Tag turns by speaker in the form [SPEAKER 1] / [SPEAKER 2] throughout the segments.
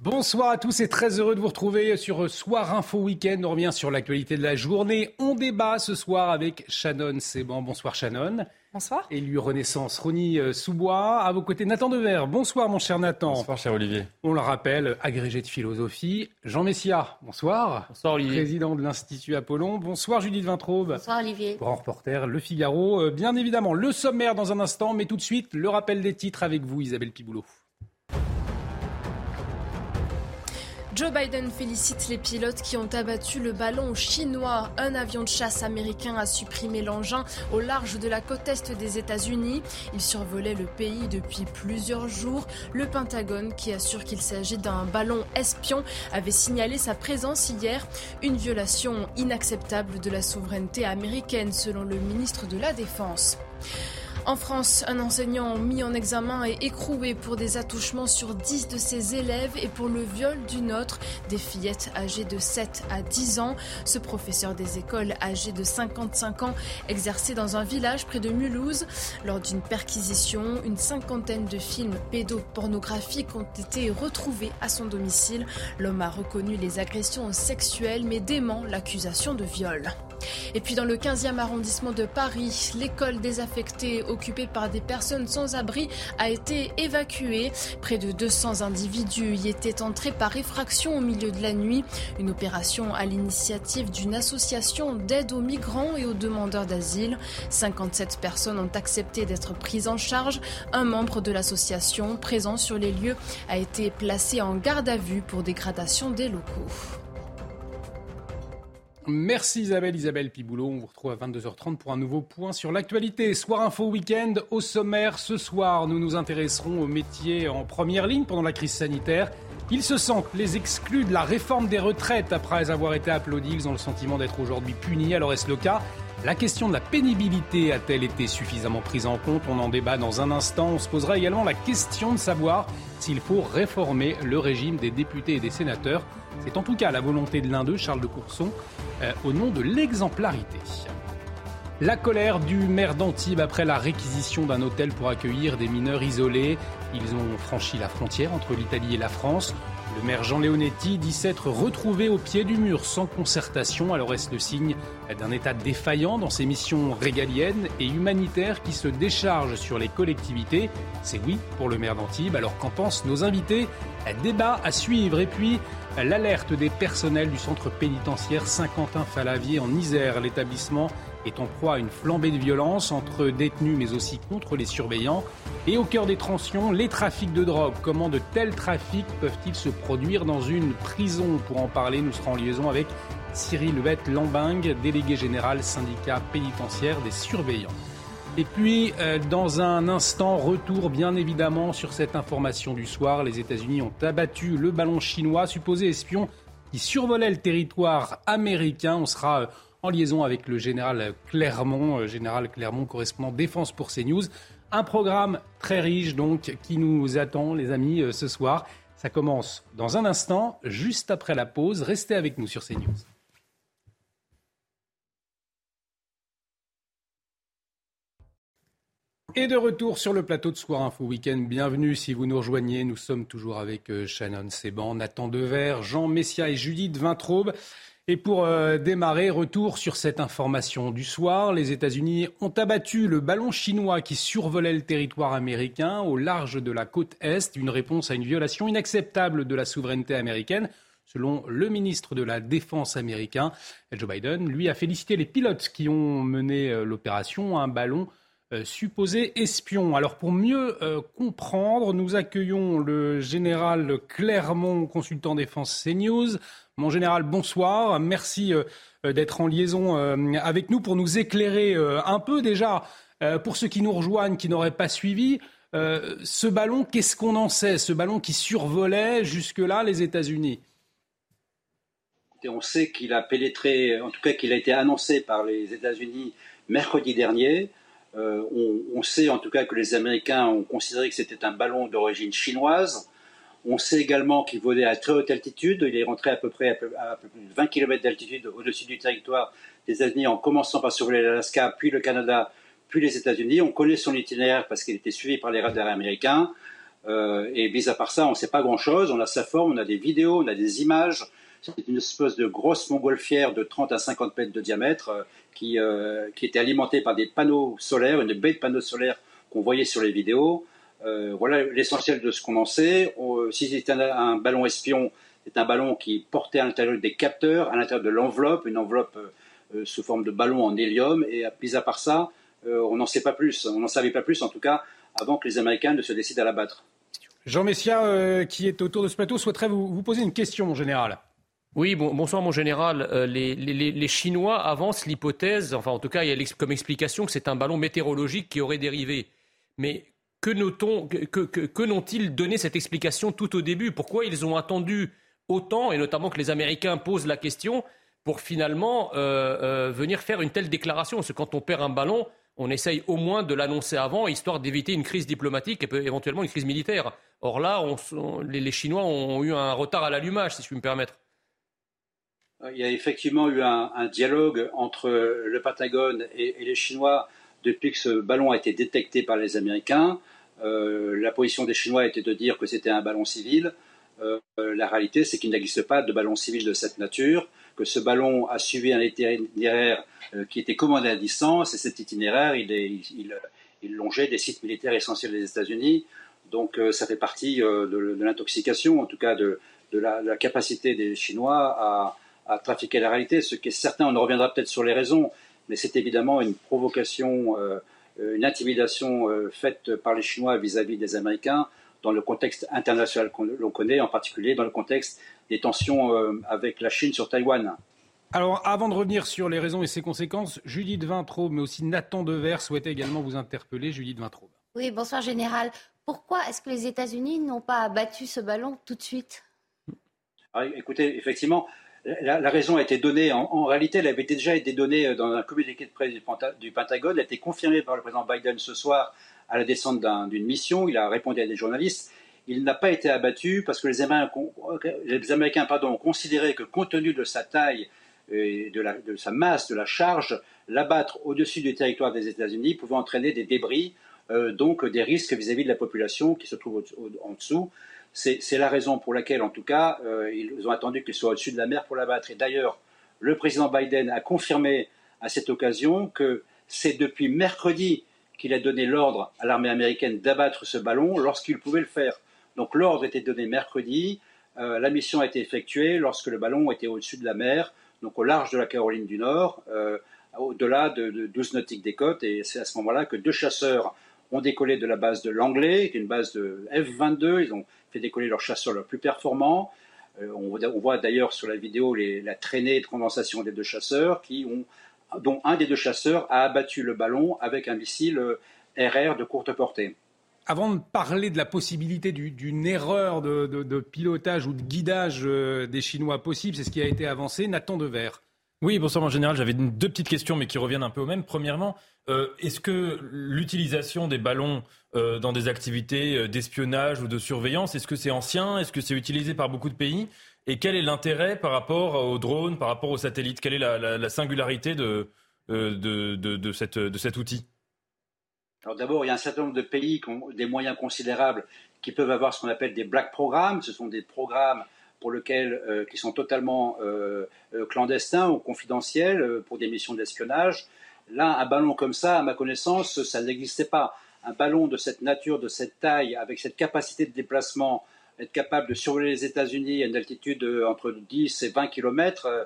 [SPEAKER 1] Bonsoir à tous et très heureux de vous retrouver sur Soir Info Week-end. On revient sur l'actualité de la journée. On débat ce soir avec Shannon Seban. Bonsoir Shannon.
[SPEAKER 2] Bonsoir.
[SPEAKER 1] Élu Renaissance, Rony euh, Soubois. À vos côtés, Nathan Dever. Bonsoir mon cher Nathan.
[SPEAKER 3] Bonsoir cher Olivier.
[SPEAKER 1] On le rappelle, agrégé de philosophie. Jean Messia. Bonsoir.
[SPEAKER 3] Bonsoir Olivier.
[SPEAKER 1] Président de l'Institut Apollon. Bonsoir Judith Vintraube.
[SPEAKER 4] Bonsoir Olivier.
[SPEAKER 1] Grand reporter, Le Figaro. Euh, bien évidemment, le sommaire dans un instant, mais tout de suite, le rappel des titres avec vous Isabelle Piboulot.
[SPEAKER 2] Joe Biden félicite les pilotes qui ont abattu le ballon chinois. Un avion de chasse américain a supprimé l'engin au large de la côte est des États-Unis. Il survolait le pays depuis plusieurs jours. Le Pentagone, qui assure qu'il s'agit d'un ballon espion, avait signalé sa présence hier. Une violation inacceptable de la souveraineté américaine, selon le ministre de la Défense. En France, un enseignant mis en examen est écroué pour des attouchements sur 10 de ses élèves et pour le viol d'une autre, des fillettes âgées de 7 à 10 ans. Ce professeur des écoles âgé de 55 ans exerçait dans un village près de Mulhouse. Lors d'une perquisition, une cinquantaine de films pédopornographiques ont été retrouvés à son domicile. L'homme a reconnu les agressions sexuelles mais dément l'accusation de viol. Et puis dans le 15e arrondissement de Paris, l'école désaffectée occupée par des personnes sans abri a été évacuée. Près de 200 individus y étaient entrés par effraction au milieu de la nuit. Une opération à l'initiative d'une association d'aide aux migrants et aux demandeurs d'asile. 57 personnes ont accepté d'être prises en charge. Un membre de l'association présent sur les lieux a été placé en garde à vue pour dégradation des locaux.
[SPEAKER 1] Merci Isabelle, Isabelle Piboulot. On vous retrouve à 22h30 pour un nouveau point sur l'actualité. Soir Info Week-end au sommaire. Ce soir, nous nous intéresserons aux métiers en première ligne pendant la crise sanitaire. Ils se sentent les exclus de la réforme des retraites après avoir été applaudis. Ils ont le sentiment d'être aujourd'hui punis. Alors est-ce le cas? La question de la pénibilité a-t-elle été suffisamment prise en compte? On en débat dans un instant. On se posera également la question de savoir s'il faut réformer le régime des députés et des sénateurs. C'est en tout cas la volonté de l'un d'eux, Charles de Courson, euh, au nom de l'exemplarité. La colère du maire d'Antibes après la réquisition d'un hôtel pour accueillir des mineurs isolés. Ils ont franchi la frontière entre l'Italie et la France. Le maire Jean Leonetti dit s'être retrouvé au pied du mur sans concertation. Alors est-ce le signe d'un État défaillant dans ses missions régaliennes et humanitaires qui se déchargent sur les collectivités? C'est oui pour le maire d'Antibes. Alors qu'en pensent nos invités? Débat à suivre. Et puis l'alerte des personnels du centre pénitentiaire Saint-Quentin-Falavier en Isère. L'établissement est en proie à une flambée de violence entre détenus mais aussi contre les surveillants. Et au cœur des tensions, les trafics de drogue. Comment de tels trafics peuvent-ils se produire dans une prison? Pour en parler, nous serons en liaison avec Cyril Levette Lambing, délégué général syndicat pénitentiaire des surveillants. Et puis, euh, dans un instant, retour bien évidemment sur cette information du soir. Les États-Unis ont abattu le ballon chinois, supposé espion, qui survolait le territoire américain. On sera euh, en liaison avec le général Clermont, euh, général Clermont, correspondant défense pour CNews. Un programme très riche donc qui nous attend, les amis, ce soir. Ça commence dans un instant, juste après la pause. Restez avec nous sur CNews. Et de retour sur le plateau de Soir Info Week-end. Bienvenue si vous nous rejoignez. Nous sommes toujours avec euh, Shannon Seban, Nathan Dever, Jean Messia et Judith Vintraube. Et pour euh, démarrer, retour sur cette information du soir. Les États-Unis ont abattu le ballon chinois qui survolait le territoire américain au large de la côte Est. Une réponse à une violation inacceptable de la souveraineté américaine. Selon le ministre de la Défense américain, Joe Biden, lui a félicité les pilotes qui ont mené euh, l'opération. Un ballon euh, supposé espion. Alors pour mieux euh, comprendre, nous accueillons le général Clermont, consultant défense CNews. Mon général, bonsoir. Merci euh, d'être en liaison avec nous pour nous éclairer un peu déjà. pour ceux qui nous rejoignent, qui n'auraient pas suivi, ce ballon, qu'est-ce qu'on en sait? Ce ballon qui survolait jusque-là les États-Unis?
[SPEAKER 5] On sait qu'il a pénétré, en tout cas qu'il a été annoncé par les États-Unis mercredi dernier. Euh, on, sait en tout cas que les Américains ont considéré que c'était un ballon d'origine chinoise. On sait également qu'il volait à très haute altitude. Il est rentré à peu près à, plus de 20 km d'altitude au-dessus du territoire des États-Unis en commençant par survoler l'Alaska, puis le Canada, puis les États-Unis. On connaît son itinéraire parce qu'il était suivi par les radars américains. et mis à part ça, on ne sait pas grand-chose. On a sa forme, on a des vidéos, on a des images. C'est une espèce de grosse montgolfière de 30 à 50 mètres de diamètre qui, qui était alimentée par des panneaux solaires, une baie de panneaux solaires qu'on voyait sur les vidéos. voilà l'essentiel de ce qu'on en sait. si c'était un, ballon espion, c'est un ballon qui portait à l'intérieur des capteurs, à l'intérieur de l'enveloppe, une enveloppe euh, sous forme de ballon en hélium. Et mis à part ça, euh, on n'en sait pas plus. On n'en savait pas plus, en tout cas, avant que les Américains ne se décident à l'abattre.
[SPEAKER 1] Jean Messia, euh, qui est autour de ce plateau, souhaiterait vous, poser une question, mon général.
[SPEAKER 3] Oui, bonsoir mon général. les, Chinois avancent l'hypothèse, enfin en tout cas il y a comme explication que c'est un ballon météorologique qui aurait dérivé. Mais que, que, que n'ont-ils donné cette explication tout au début? Pourquoi ils ont attendu autant, et notamment que les Américains posent la question, pour finalement euh, euh, venir faire une telle déclaration? Parce que quand on perd un ballon, on essaye au moins de l'annoncer avant, histoire d'éviter une crise diplomatique et éventuellement une crise militaire. Or là, les, Chinois ont eu un retard à l'allumage, si je puis me permettre.
[SPEAKER 5] Il y a effectivement eu un, dialogue entre le Pentagone et, les Chinois depuis que ce ballon a été détecté par les Américains. Euh, la position des Chinois était de dire que c'était un ballon civil. Euh, la réalité, c'est qu'il n'existe pas de ballon civil de cette nature, que ce ballon a suivi un itinéraire euh, qui était commandé à distance, et cet itinéraire, il, longeait des sites militaires essentiels des États-Unis. Donc euh, ça fait partie de, l'intoxication, en tout cas de, la, capacité des Chinois à, à, trafiquer la réalité. Ce qui est certain, on reviendra peut-être sur les raisons, mais c'est évidemment une provocation, une intimidation faite par les Chinois vis à -vis des Américains dans le contexte international qu'on l'on connaît, en particulier dans le contexte des tensions euh, avec la Chine sur Taïwan.
[SPEAKER 1] Alors, avant de revenir sur les raisons et ses conséquences, Judith Vintraube, mais aussi Nathan Dever souhaitait également vous interpeller. Judith Vintraube.
[SPEAKER 4] Oui, bonsoir Général. Pourquoi est-ce que les États-Unis n'ont pas abattu ce ballon tout de suite?
[SPEAKER 5] Ah, Écoutez, effectivement, la, raison a été donnée. En, réalité, elle avait déjà été donnée euh, dans un communiqué de presse du, Pentagone. Elle a été confirmée par le président Biden ce soir à la descente d'une mission. Il a répondu à des journalistes. Il n'a pas été abattu parce que les Américains, les Américains pardon, ont considéré que compte tenu de sa taille de, de sa masse, de la charge, l'abattre au-dessus du territoire des États-Unis pouvait entraîner des débris, euh, donc des risques vis-à-vis de la population qui se trouve en dessous. C'est la raison pour laquelle, en tout cas, euh, ils ont attendu qu'il soit au-dessus de la mer pour l'abattre. Et d'ailleurs, le président Biden a confirmé à cette occasion que c'est depuis mercredi qu'il a donné l'ordre à l'armée américaine d'abattre ce ballon lorsqu'il pouvait le faire. Donc l'ordre était donné mercredi, euh, la mission a été effectuée lorsque le ballon était au-dessus de la mer, donc au large de la Caroline du Nord, euh, au-delà de, 12 nautiques des côtes, et c'est à ce moment-là que deux chasseurs ont décollé de la base de l'Anglais, qui est une base de F-22, ils ont fait décoller leurs chasseurs les plus performants. Euh, on, voit d'ailleurs sur la vidéo la traînée de condensation des deux chasseurs dont un des deux chasseurs a abattu le ballon avec un missile RR de courte portée.
[SPEAKER 1] Avant de parler de la possibilité d'une erreur de, pilotage ou de guidage euh, des Chinois possible, c'est ce qui a été avancé, Nathan Dever.
[SPEAKER 6] Oui, bonsoir mon général. J'avais deux petites questions, mais qui reviennent un peu au même. Premièrement, euh, est-ce que l'utilisation des ballons euh, dans des activités d'espionnage ou de surveillance, est-ce que c'est ancien Est-ce que c'est utilisé par beaucoup de pays? Et quel est l'intérêt par rapport aux drones, par rapport aux satellites? Quelle est la, singularité euh, de, de, cet outil?
[SPEAKER 5] Alors d'abord, il y a un certain nombre de pays qui ont des moyens considérables qui peuvent avoir ce qu'on appelle des black programmes. Ce sont des programmes pour lesquels, euh, qui sont totalement euh, clandestins ou confidentiels pour des missions d'espionnage. Là, un ballon comme ça, à ma connaissance, ça n'existait pas. Un ballon de cette nature, de cette taille, avec cette capacité de déplacement, être capable de survoler les États-Unis à une altitude entre 10 et 20 km, euh,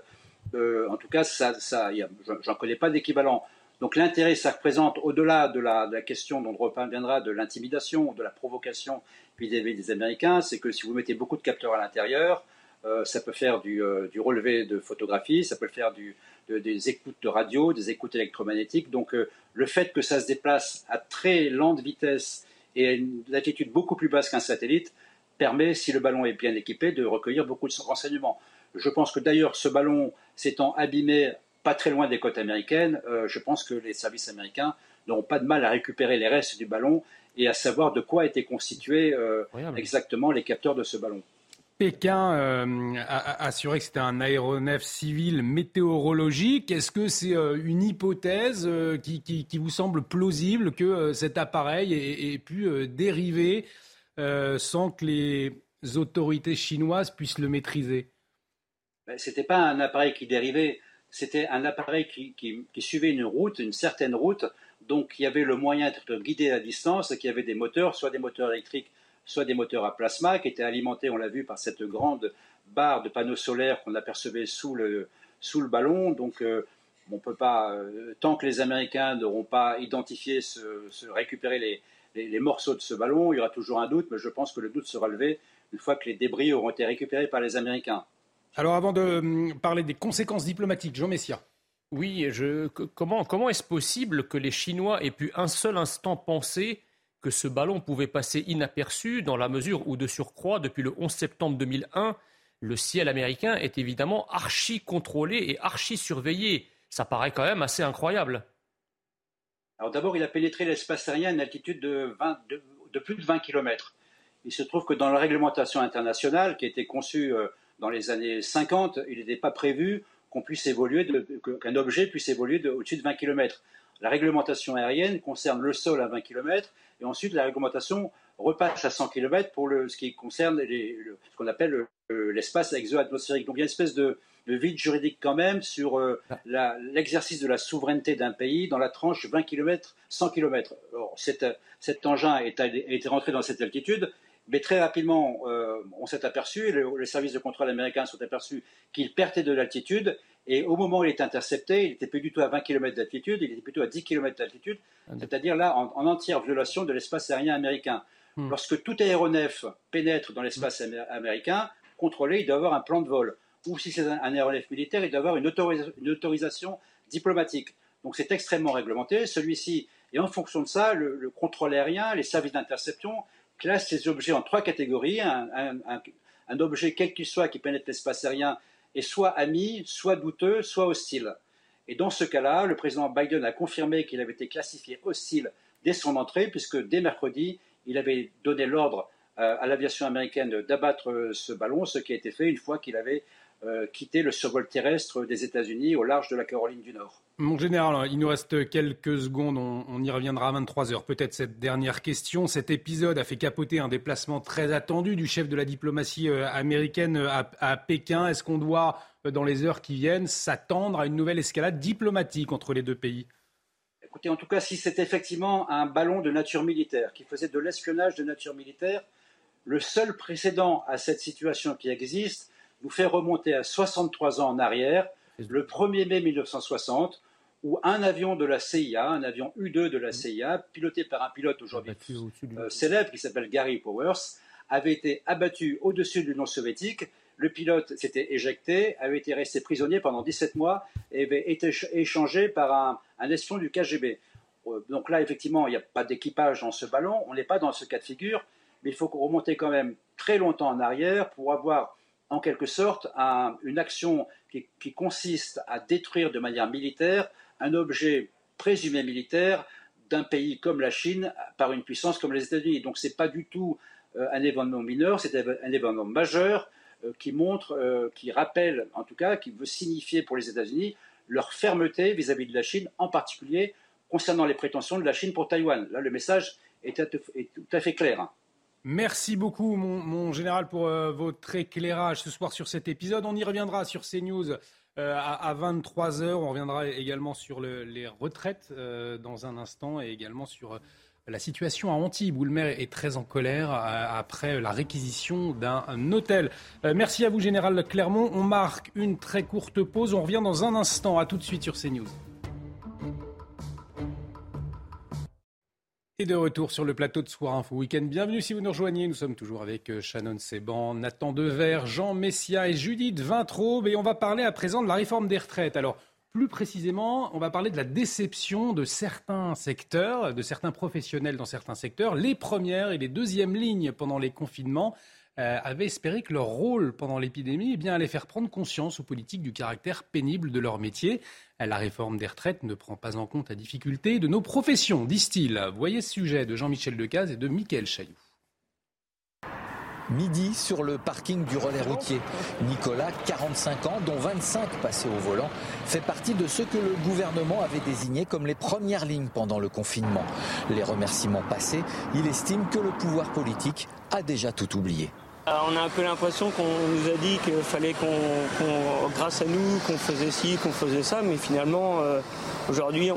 [SPEAKER 5] euh, en tout cas, ça, ça j'en connais pas d'équivalent. Donc l'intérêt, ça représente, au-delà de la, question dont on reviendra, de l'intimidation, de la provocation vis-à-vis des Américains, c'est que si vous mettez beaucoup de capteurs à l'intérieur, euh, ça peut faire du, relevé de photographie, ça peut faire des écoutes de radio, des écoutes électromagnétiques. Donc le fait que ça se déplace à très lente vitesse et à une altitude beaucoup plus basse qu'un satellite, permet, si le ballon est bien équipé, de recueillir beaucoup de renseignements. Je pense que d'ailleurs, ce ballon s'étant abîmé pas très loin des côtes américaines, euh, je pense que les services américains n'auront pas de mal à récupérer les restes du ballon et à savoir de quoi étaient constitués euh, exactement les capteurs de ce ballon.
[SPEAKER 1] Pékin euh, a assuré que c'était un aéronef civil météorologique. Est-ce que c'est une hypothèse qui, vous semble plausible que cet appareil ait pu dériver sans que les autorités chinoises puissent le maîtriser?
[SPEAKER 5] Ben, Ce n'était pas un appareil qui dérivait, c'était un appareil qui, suivait une route, une certaine route, donc il y avait le moyen d'être guidé à distance, qui avait des moteurs, soit des moteurs électriques, soit des moteurs à plasma, qui étaient alimentés, on l'a vu, par cette grande barre de panneaux solaires qu'on apercevait sous le, sous le ballon. Donc euh, on peut pas, euh, tant que les Américains n'auront pas identifié, se, récupérer les, les, morceaux de ce ballon, il y aura toujours un doute, mais je pense que le doute sera levé une fois que les débris auront été récupérés par les Américains.
[SPEAKER 1] Alors avant de hum, parler des conséquences diplomatiques, Jean Messia.
[SPEAKER 3] Oui, comment est-ce possible que les Chinois aient pu un seul instant penser que ce ballon pouvait passer inaperçu dans la mesure où, de surcroît, depuis le 11 septembre 2001, le ciel américain est évidemment archi contrôlé et archi surveillé. Ça paraît quand même assez incroyable.
[SPEAKER 5] Alors d'abord, il a pénétré l'espace aérien à une altitude de, de, plus de 20 km. Il se trouve que dans la réglementation internationale qui a été conçue euh, dans les années 50, il n'était pas prévu qu'on puisse évoluer, qu'un objet puisse évoluer au-dessus de 20 km. La réglementation aérienne concerne le sol à 20 km et ensuite la réglementation repasse à 100 km pour ce qui concerne ce qu'on appelle l'espace exo-atmosphérique. Donc il y a une espèce de, vide juridique quand même sur euh, ah. l'exercice de la souveraineté d'un pays dans la tranche 20 km, 100 km. cet, engin a été rentré dans cette altitude mais très rapidement, euh, on s'est aperçu, et les services de contrôle américains sont aperçus qu'il perdait de l'altitude. Et au moment où il est intercepté, il n'était plus du tout à 20 km d'altitude, il était plutôt à 10 km d'altitude, ah, c'est-à-dire là en, entière violation de l'espace aérien américain. Hmm. Lorsque tout aéronef pénètre dans l'espace hmm. américain, contrôlé, il doit avoir un plan de vol. Ou si c'est un, aéronef militaire, il doit avoir une, autorisation diplomatique. Donc c'est extrêmement réglementé. Celui-ci, et en fonction de ça, le contrôle aérien, les services d'interception, classe ces objets en trois catégories. Un, objet, quel qu'il soit, qui pénètre l'espace aérien, est soit ami, soit douteux, soit hostile. Et dans ce cas-là, le président Biden a confirmé qu'il avait été classifié hostile dès son entrée, puisque dès mercredi, il avait donné l'ordre euh, à l'aviation américaine d'abattre euh, ce ballon, ce qui a été fait une fois qu'il avait euh, quitté le survol terrestre des États-Unis au large de la Caroline du Nord.
[SPEAKER 1] Mon général, il nous reste quelques secondes, on, y reviendra à 23 heures. Peut-être cette dernière question. Cet épisode a fait capoter un déplacement très attendu du chef de la diplomatie euh, américaine euh, à, Pékin. Est-ce qu'on doit, euh, dans les heures qui viennent, s'attendre à une nouvelle escalade diplomatique entre les deux pays?
[SPEAKER 5] Écoutez, en tout cas, si c'est effectivement un ballon de nature militaire qui faisait de l'espionnage de nature militaire, le seul précédent à cette situation qui existe nous fait remonter à 63 ans en arrière le 1er mai 1960, où un avion de la CIA, un avion U-2 de la mm. CIA, piloté par un pilote aujourd'hui euh, célèbre qui s'appelle Gary Powers, avait été abattu au-dessus de l'Union soviétique. Le pilote s'était éjecté, avait été resté prisonnier pendant 17 mois et avait été échangé par un, un espion du KGB. Euh, donc là, effectivement, il n'y a pas d'équipage dans ce ballon, on n'est pas dans ce cas de figure, mais il faut remonter quand même très longtemps en arrière pour avoir en quelque sorte une action qui, consiste à détruire de manière militaire un objet présumé militaire d'un pays comme la Chine par une puissance comme les États-Unis. Donc ce n'est pas du tout euh, un événement mineur, c'est un événement majeur euh, qui montre, euh, qui rappelle en tout cas, qui veut signifier pour les États-Unis leur fermeté vis-à-vis de la Chine, en particulier concernant les prétentions de la Chine pour Taïwan. Là, le message est, tout à fait clair.
[SPEAKER 1] Merci beaucoup, mon, général, pour euh, votre éclairage ce soir sur cet épisode. On y reviendra sur CNews euh, à, 23h. On reviendra également sur les retraites euh, dans un instant et également sur la situation à Antibes, où le maire est très en colère après la réquisition d'un hôtel. merci à vous, général Clermont. On marque une très courte pause. On revient dans un instant. À tout de suite sur CNews. Et de retour sur le plateau de Soir Info Week-end. Bienvenue si vous nous rejoignez. Nous sommes toujours avec euh, Shannon Seban, Nathan Dever, Jean Messia et Judith Vintraube. Et on va parler à présent de la réforme des retraites. Alors, plus précisément, on va parler de la déception de certains secteurs, de certains professionnels dans certains secteurs. Les premières et les deuxièmes lignes pendant les confinements euh, avaient espéré que leur rôle pendant l'épidémie eh allait faire prendre conscience aux politiques du caractère pénible de leur métier. La réforme des retraites ne prend pas en compte la difficulté de nos professions, disent-ils. Voyez ce sujet de Jean-Michel Decaze et de Mickaël Chailloux.
[SPEAKER 7] Midi sur le parking du relais routier. Nicolas, 45 ans, dont 25 passés au volant, fait partie de ceux que le gouvernement avait désignés comme les premières lignes pendant le confinement. Les remerciements passés, il estime que le pouvoir politique a déjà tout oublié.
[SPEAKER 8] Euh, on a un peu l'impression qu'on nous a dit qu'il fallait qu'on, grâce à nous, qu'on faisait ci, qu'on faisait ça, mais finalement, euh, aujourd'hui,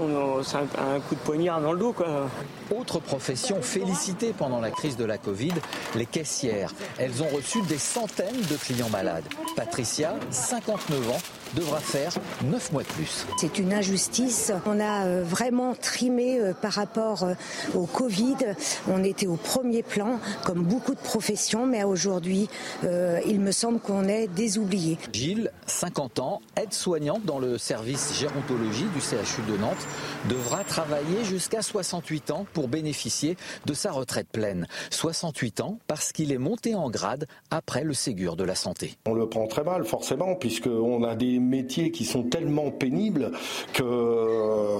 [SPEAKER 8] c'est un, coup de poignard dans le dos. Quoi.
[SPEAKER 7] Autre profession félicitée pendant la crise de la Covid, les caissières. Elles ont reçu des centaines de clients malades. Patricia, 59 ans, devra faire 9 mois de plus.
[SPEAKER 9] C'est une injustice. On a euh, vraiment trimé euh, par rapport euh, au Covid. On était au premier plan, comme beaucoup de professions, mais aujourd'hui, il me semble qu'on est désoublié.
[SPEAKER 7] Gilles, 50 ans, aide-soignante dans le service gérontologie du CHU de Nantes, devra travailler jusqu'à 68 ans pour bénéficier de sa retraite pleine. 68 ans parce qu'il est monté en grade après le Ségur de la santé.
[SPEAKER 10] On le prend très mal, forcément, puisqu'on a des métiers qui sont tellement pénibles que euh,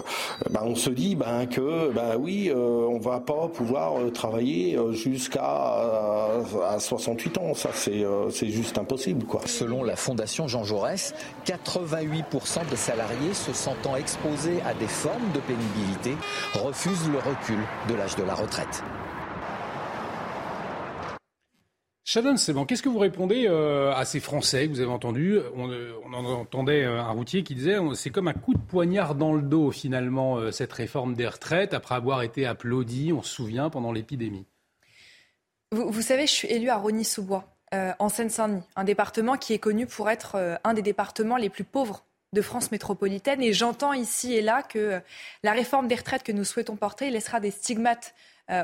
[SPEAKER 10] ben, on se dit ben, que ben, oui, euh, on va pas pouvoir euh, travailler jusqu'à à 68 ans. Ça, c'est juste impossible. Quoi.
[SPEAKER 7] Selon la Fondation Jean Jaurès, 88% des salariés se sentant exposés à des formes de pénibilité refusent le recul de l'âge de la retraite.
[SPEAKER 1] Shannon, bon. Qu'est-ce que vous répondez euh, à ces Français que vous avez entendus? On, euh, en entendait euh, un routier qui disait c'est comme un coup de poignard dans le dos finalement cette réforme des retraites après avoir été applaudi, on se souvient, pendant l'épidémie.
[SPEAKER 11] Vous, savez, je suis élu à Rogny-sous-Bois, en Seine-Saint-Denis, un département qui est connu pour être un des départements les plus pauvres de France métropolitaine. Et j'entends ici et là que la réforme des retraites que nous souhaitons porter laissera des stigmates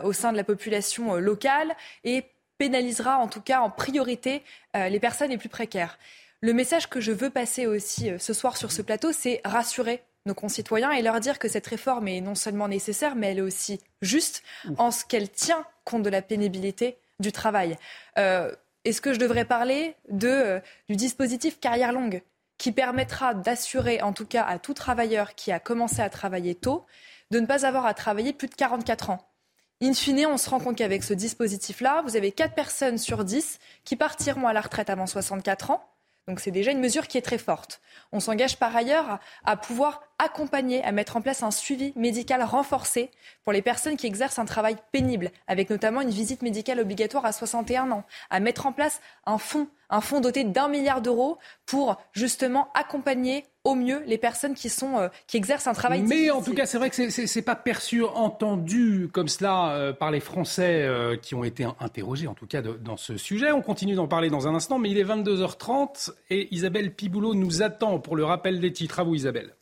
[SPEAKER 11] au sein de la population locale et pénalisera en tout cas en priorité euh, les personnes les plus précaires. Le message que je veux passer aussi euh, ce soir sur ce plateau, c'est rassurer nos concitoyens et leur dire que cette réforme est non seulement nécessaire, mais elle est aussi juste en ce qu'elle tient compte de la pénibilité du travail. Euh, est-ce que je devrais parler de, du dispositif carrière longue qui permettra d'assurer, en tout cas à tout travailleur qui a commencé à travailler tôt, de ne pas avoir à travailler plus de 44 ans? In fine, on se rend compte qu'avec ce dispositif-là, vous avez 4 personnes sur 10 qui partiront à la retraite avant 64 ans. Donc c'est déjà une mesure qui est très forte. On s'engage par ailleurs à pouvoir accompagner, à mettre en place un suivi médical renforcé pour les personnes qui exercent un travail pénible, avec notamment une visite médicale obligatoire à 61 ans, à mettre en place un fonds, un fonds doté d'un milliard d'euros pour justement accompagner au mieux les personnes qui sont euh, qui exercent un travail.
[SPEAKER 1] Mais en tout cas, c'est vrai que c'est n'est pas perçu, entendu comme cela euh, par les Français euh, qui ont été interrogés, en tout cas dans ce sujet. On continue d'en parler dans un instant, mais il est 22h30 et Isabelle Piboulot nous attend pour le rappel des titres. À vous, Isabelle.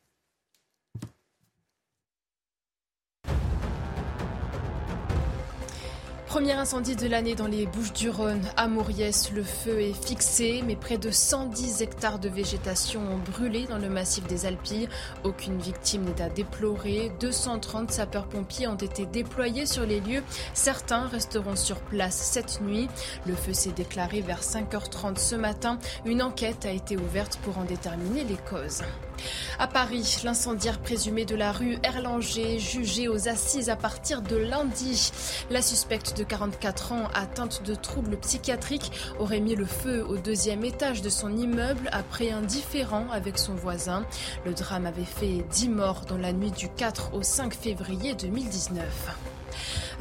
[SPEAKER 2] Premier incendie de l'année dans les Bouches-du-Rhône. À Mauriès, le feu est fixé, mais près de 110 hectares de végétation ont brûlé dans le massif des Alpilles. Aucune victime n'est à déplorer. 230 sapeurs-pompiers ont été déployés sur les lieux. Certains resteront sur place cette nuit. Le feu s'est déclaré vers 5h30 ce matin. Une enquête a été ouverte pour en déterminer les causes. À Paris, l'incendiaire présumé de la rue Erlanger, jugé aux assises à partir de lundi. La suspecte 44 ans, atteinte de troubles psychiatriques, aurait mis le feu au deuxième étage de son immeuble après un différend avec son voisin. Le drame avait fait 10 morts dans la nuit du 4 au 5 février 2019.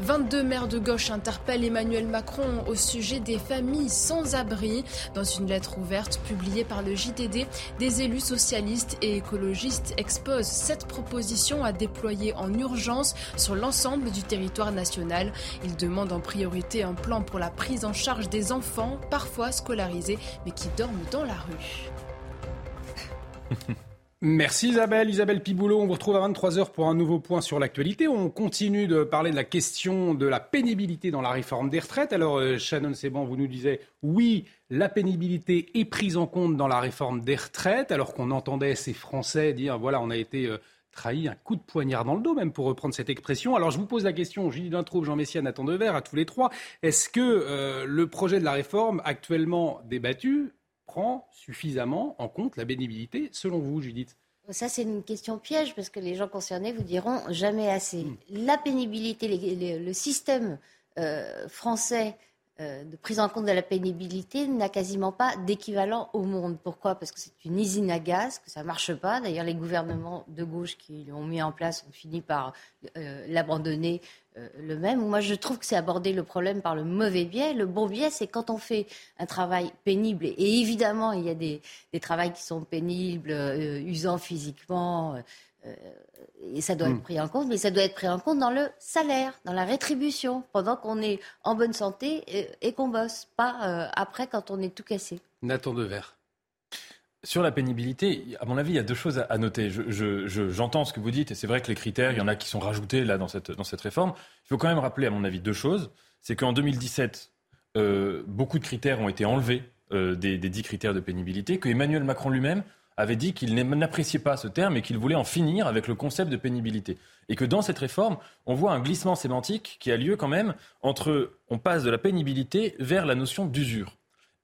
[SPEAKER 2] 22 maires de gauche interpellent Emmanuel Macron au sujet des familles sans abri. Dans une lettre ouverte publiée par le JTD, des élus socialistes et écologistes exposent cette proposition à déployer en urgence sur l'ensemble du territoire national. Ils demandent en priorité un plan pour la prise en charge des enfants, parfois scolarisés, mais qui dorment dans la rue.
[SPEAKER 1] Merci Isabelle. Isabelle Piboulot, on vous retrouve à 23h pour un nouveau point sur l'actualité. On continue de parler de la question de la pénibilité dans la réforme des retraites. Alors euh, Shannon Seban, vous nous disiez oui, la pénibilité est prise en compte dans la réforme des retraites, alors qu'on entendait ces Français dire voilà, on a été euh, trahi, un coup de poignard dans le dos même pour reprendre cette expression. Alors je vous pose la question, Gilles Dintroupe, Jean Messia, Nathan Dever, à tous les trois. Est-ce que euh, le projet de la réforme actuellement débattu prend suffisamment en compte la bénibilité, selon vous, Judith
[SPEAKER 4] ça, c'est une question piège parce que les gens concernés vous diront jamais assez. Hmm. La pénibilité, le système euh, français euh, de prise en compte de la pénibilité n'a quasiment pas d'équivalent au monde. Pourquoi? Parce que c'est une usine à gaz, que ça ne marche pas. D'ailleurs, les gouvernements de gauche qui l'ont mis en place ont fini par euh, l'abandonner le même. Moi, je trouve que c'est aborder le problème par le mauvais biais. Le bon biais, c'est quand on fait un travail pénible. Et évidemment, il y a des, des travails qui sont pénibles, usants physiquement et ça doit être hmm. pris en compte, mais ça doit être pris en compte dans le salaire, dans la rétribution, pendant qu'on est en bonne santé et, qu'on bosse, pas euh, après quand on est tout cassé.
[SPEAKER 1] Nathan Dever.
[SPEAKER 6] Sur la pénibilité, à mon avis, il y a deux choses à noter. J'entends ce que vous dites, et c'est vrai que les critères, il y en a qui sont rajoutés là dans cette, dans cette réforme. Il faut quand même rappeler, à mon avis, deux choses. C'est qu'en 2017, euh, beaucoup de critères ont été enlevés euh, des, des dix critères de pénibilité, que Emmanuel Macron lui-même avait dit qu'il n'appréciait pas ce terme et qu'il voulait en finir avec le concept de pénibilité. Et que dans cette réforme, on voit un glissement sémantique qui a lieu quand même entre on passe de la pénibilité vers la notion d'usure.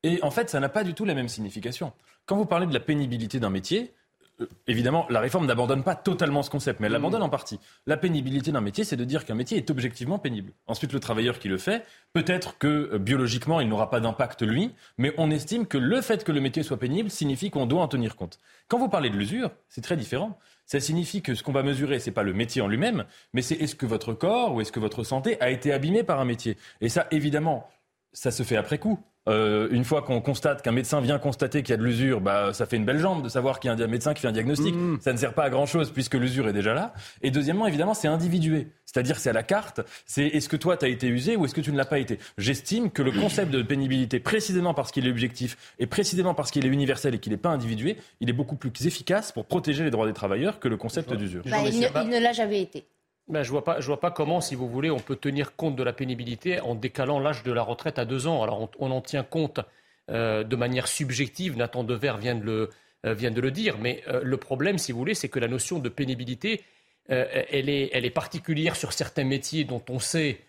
[SPEAKER 6] Et en fait, ça n'a pas du tout la même signification. Quand vous parlez de la pénibilité d'un métier, euh, évidemment, la réforme n'abandonne pas totalement ce concept, mais elle l'abandonne en partie. La pénibilité d'un métier, c'est de dire qu'un métier est objectivement pénible. Ensuite, le travailleur qui le fait, peut-être que euh, biologiquement, il n'aura pas d'impact lui, mais on estime que le fait que le métier soit pénible signifie qu'on doit en tenir compte. Quand vous parlez de l'usure, c'est très différent. Ça signifie que ce qu'on va mesurer, c'est pas le métier en lui-même, mais c'est est-ce que votre corps ou est-ce que votre santé a été abîmé par un métier. Et ça, évidemment, ça se fait après coup. Euh, une fois qu'on constate qu'un médecin vient constater qu'il y a de l'usure, bah, ça fait une belle jambe de savoir qu'il y a un médecin qui fait un diagnostic. Mmh. Ça ne sert pas à grand chose puisque l'usure est déjà là. Et deuxièmement, évidemment, c'est individué. C'est-à-dire, c'est à la carte. C'est est-ce que toi, tu as été usé ou est-ce que tu ne l'as pas été? J'estime que le concept de pénibilité, précisément parce qu'il est objectif et précisément parce qu'il est universel et qu'il n'est pas individué, il est beaucoup plus efficace pour protéger les droits des travailleurs que le concept d'usure.
[SPEAKER 4] Bah, il ne l'a jamais été.
[SPEAKER 3] Ben, je ne vois, pas, vois pas comment, si vous voulez, on peut tenir compte de la pénibilité en décalant l'âge de la retraite à deux ans. Alors on, en tient compte euh, de manière subjective, Nathan Dever vient de le, euh, vient de le dire, mais euh, le problème, si vous voulez, c'est que la notion de pénibilité, elle, est, elle est particulière sur certains métiers dont on sait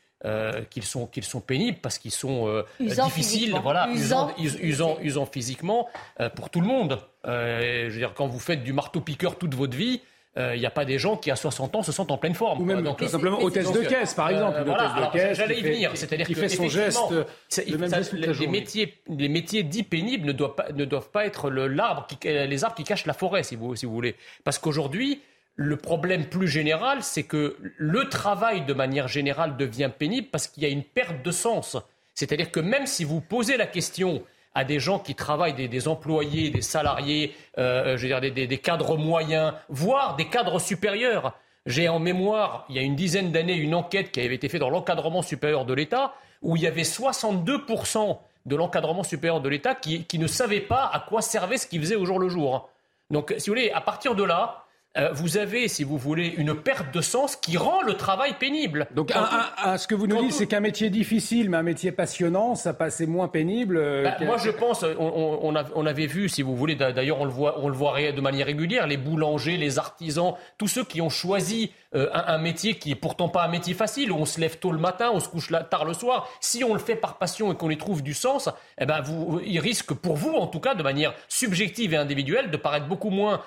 [SPEAKER 3] qu'ils sont, qu'ils sont pénibles parce qu'ils sont difficiles, voilà, usant, usant, usant, physiquement pour tout le monde. je veux dire, quand vous faites du marteau-piqueur toute votre vie, il euh, n'y a pas des gens qui, à 60 ans, se sentent en pleine forme.
[SPEAKER 1] Ou même
[SPEAKER 3] donc,
[SPEAKER 1] tout simplement hôtesse de caisse, par exemple.
[SPEAKER 3] Euh, J'allais y venir. C'est-à-dire
[SPEAKER 1] qui fait son geste, le même geste
[SPEAKER 3] les, métiers, les métiers dits pénibles ne doivent pas, ne doivent pas être l'arbre les arbres qui cachent la forêt, si vous, si vous voulez. Parce qu'aujourd'hui, le problème plus général, c'est que le travail, de manière générale, devient pénible parce qu'il y a une perte de sens. C'est-à-dire que même si vous posez la question à des gens qui travaillent, des, employés, des salariés, euh, je veux dire des, cadres moyens, voire des cadres supérieurs. J'ai en mémoire, il y a une dizaine d'années, une enquête qui avait été faite dans l'encadrement supérieur de l'État, où il y avait 62% de l'encadrement supérieur de l'État qui, qui, ne savait pas à quoi servait ce qu'il faisait au jour le jour. Donc, si vous voulez, à partir de là, euh, vous avez, si vous voulez, une perte de sens qui rend le travail pénible.
[SPEAKER 1] Donc, ce que vous nous dites, c'est qu'un métier difficile, mais un métier passionnant, ça passait moins pénible. Euh,
[SPEAKER 3] bah, moi, je pense, on, avait vu, si vous voulez, d'ailleurs, on le voit, on le voit de manière régulière, les boulangers, les artisans, tous ceux qui ont choisi euh, un, métier qui est pourtant pas un métier facile, où on se lève tôt le matin, on se couche tard le soir. Si on le fait par passion et qu'on y trouve du sens, eh ben, vous, il risque pour vous, en tout cas, de manière subjective et individuelle, de paraître beaucoup moins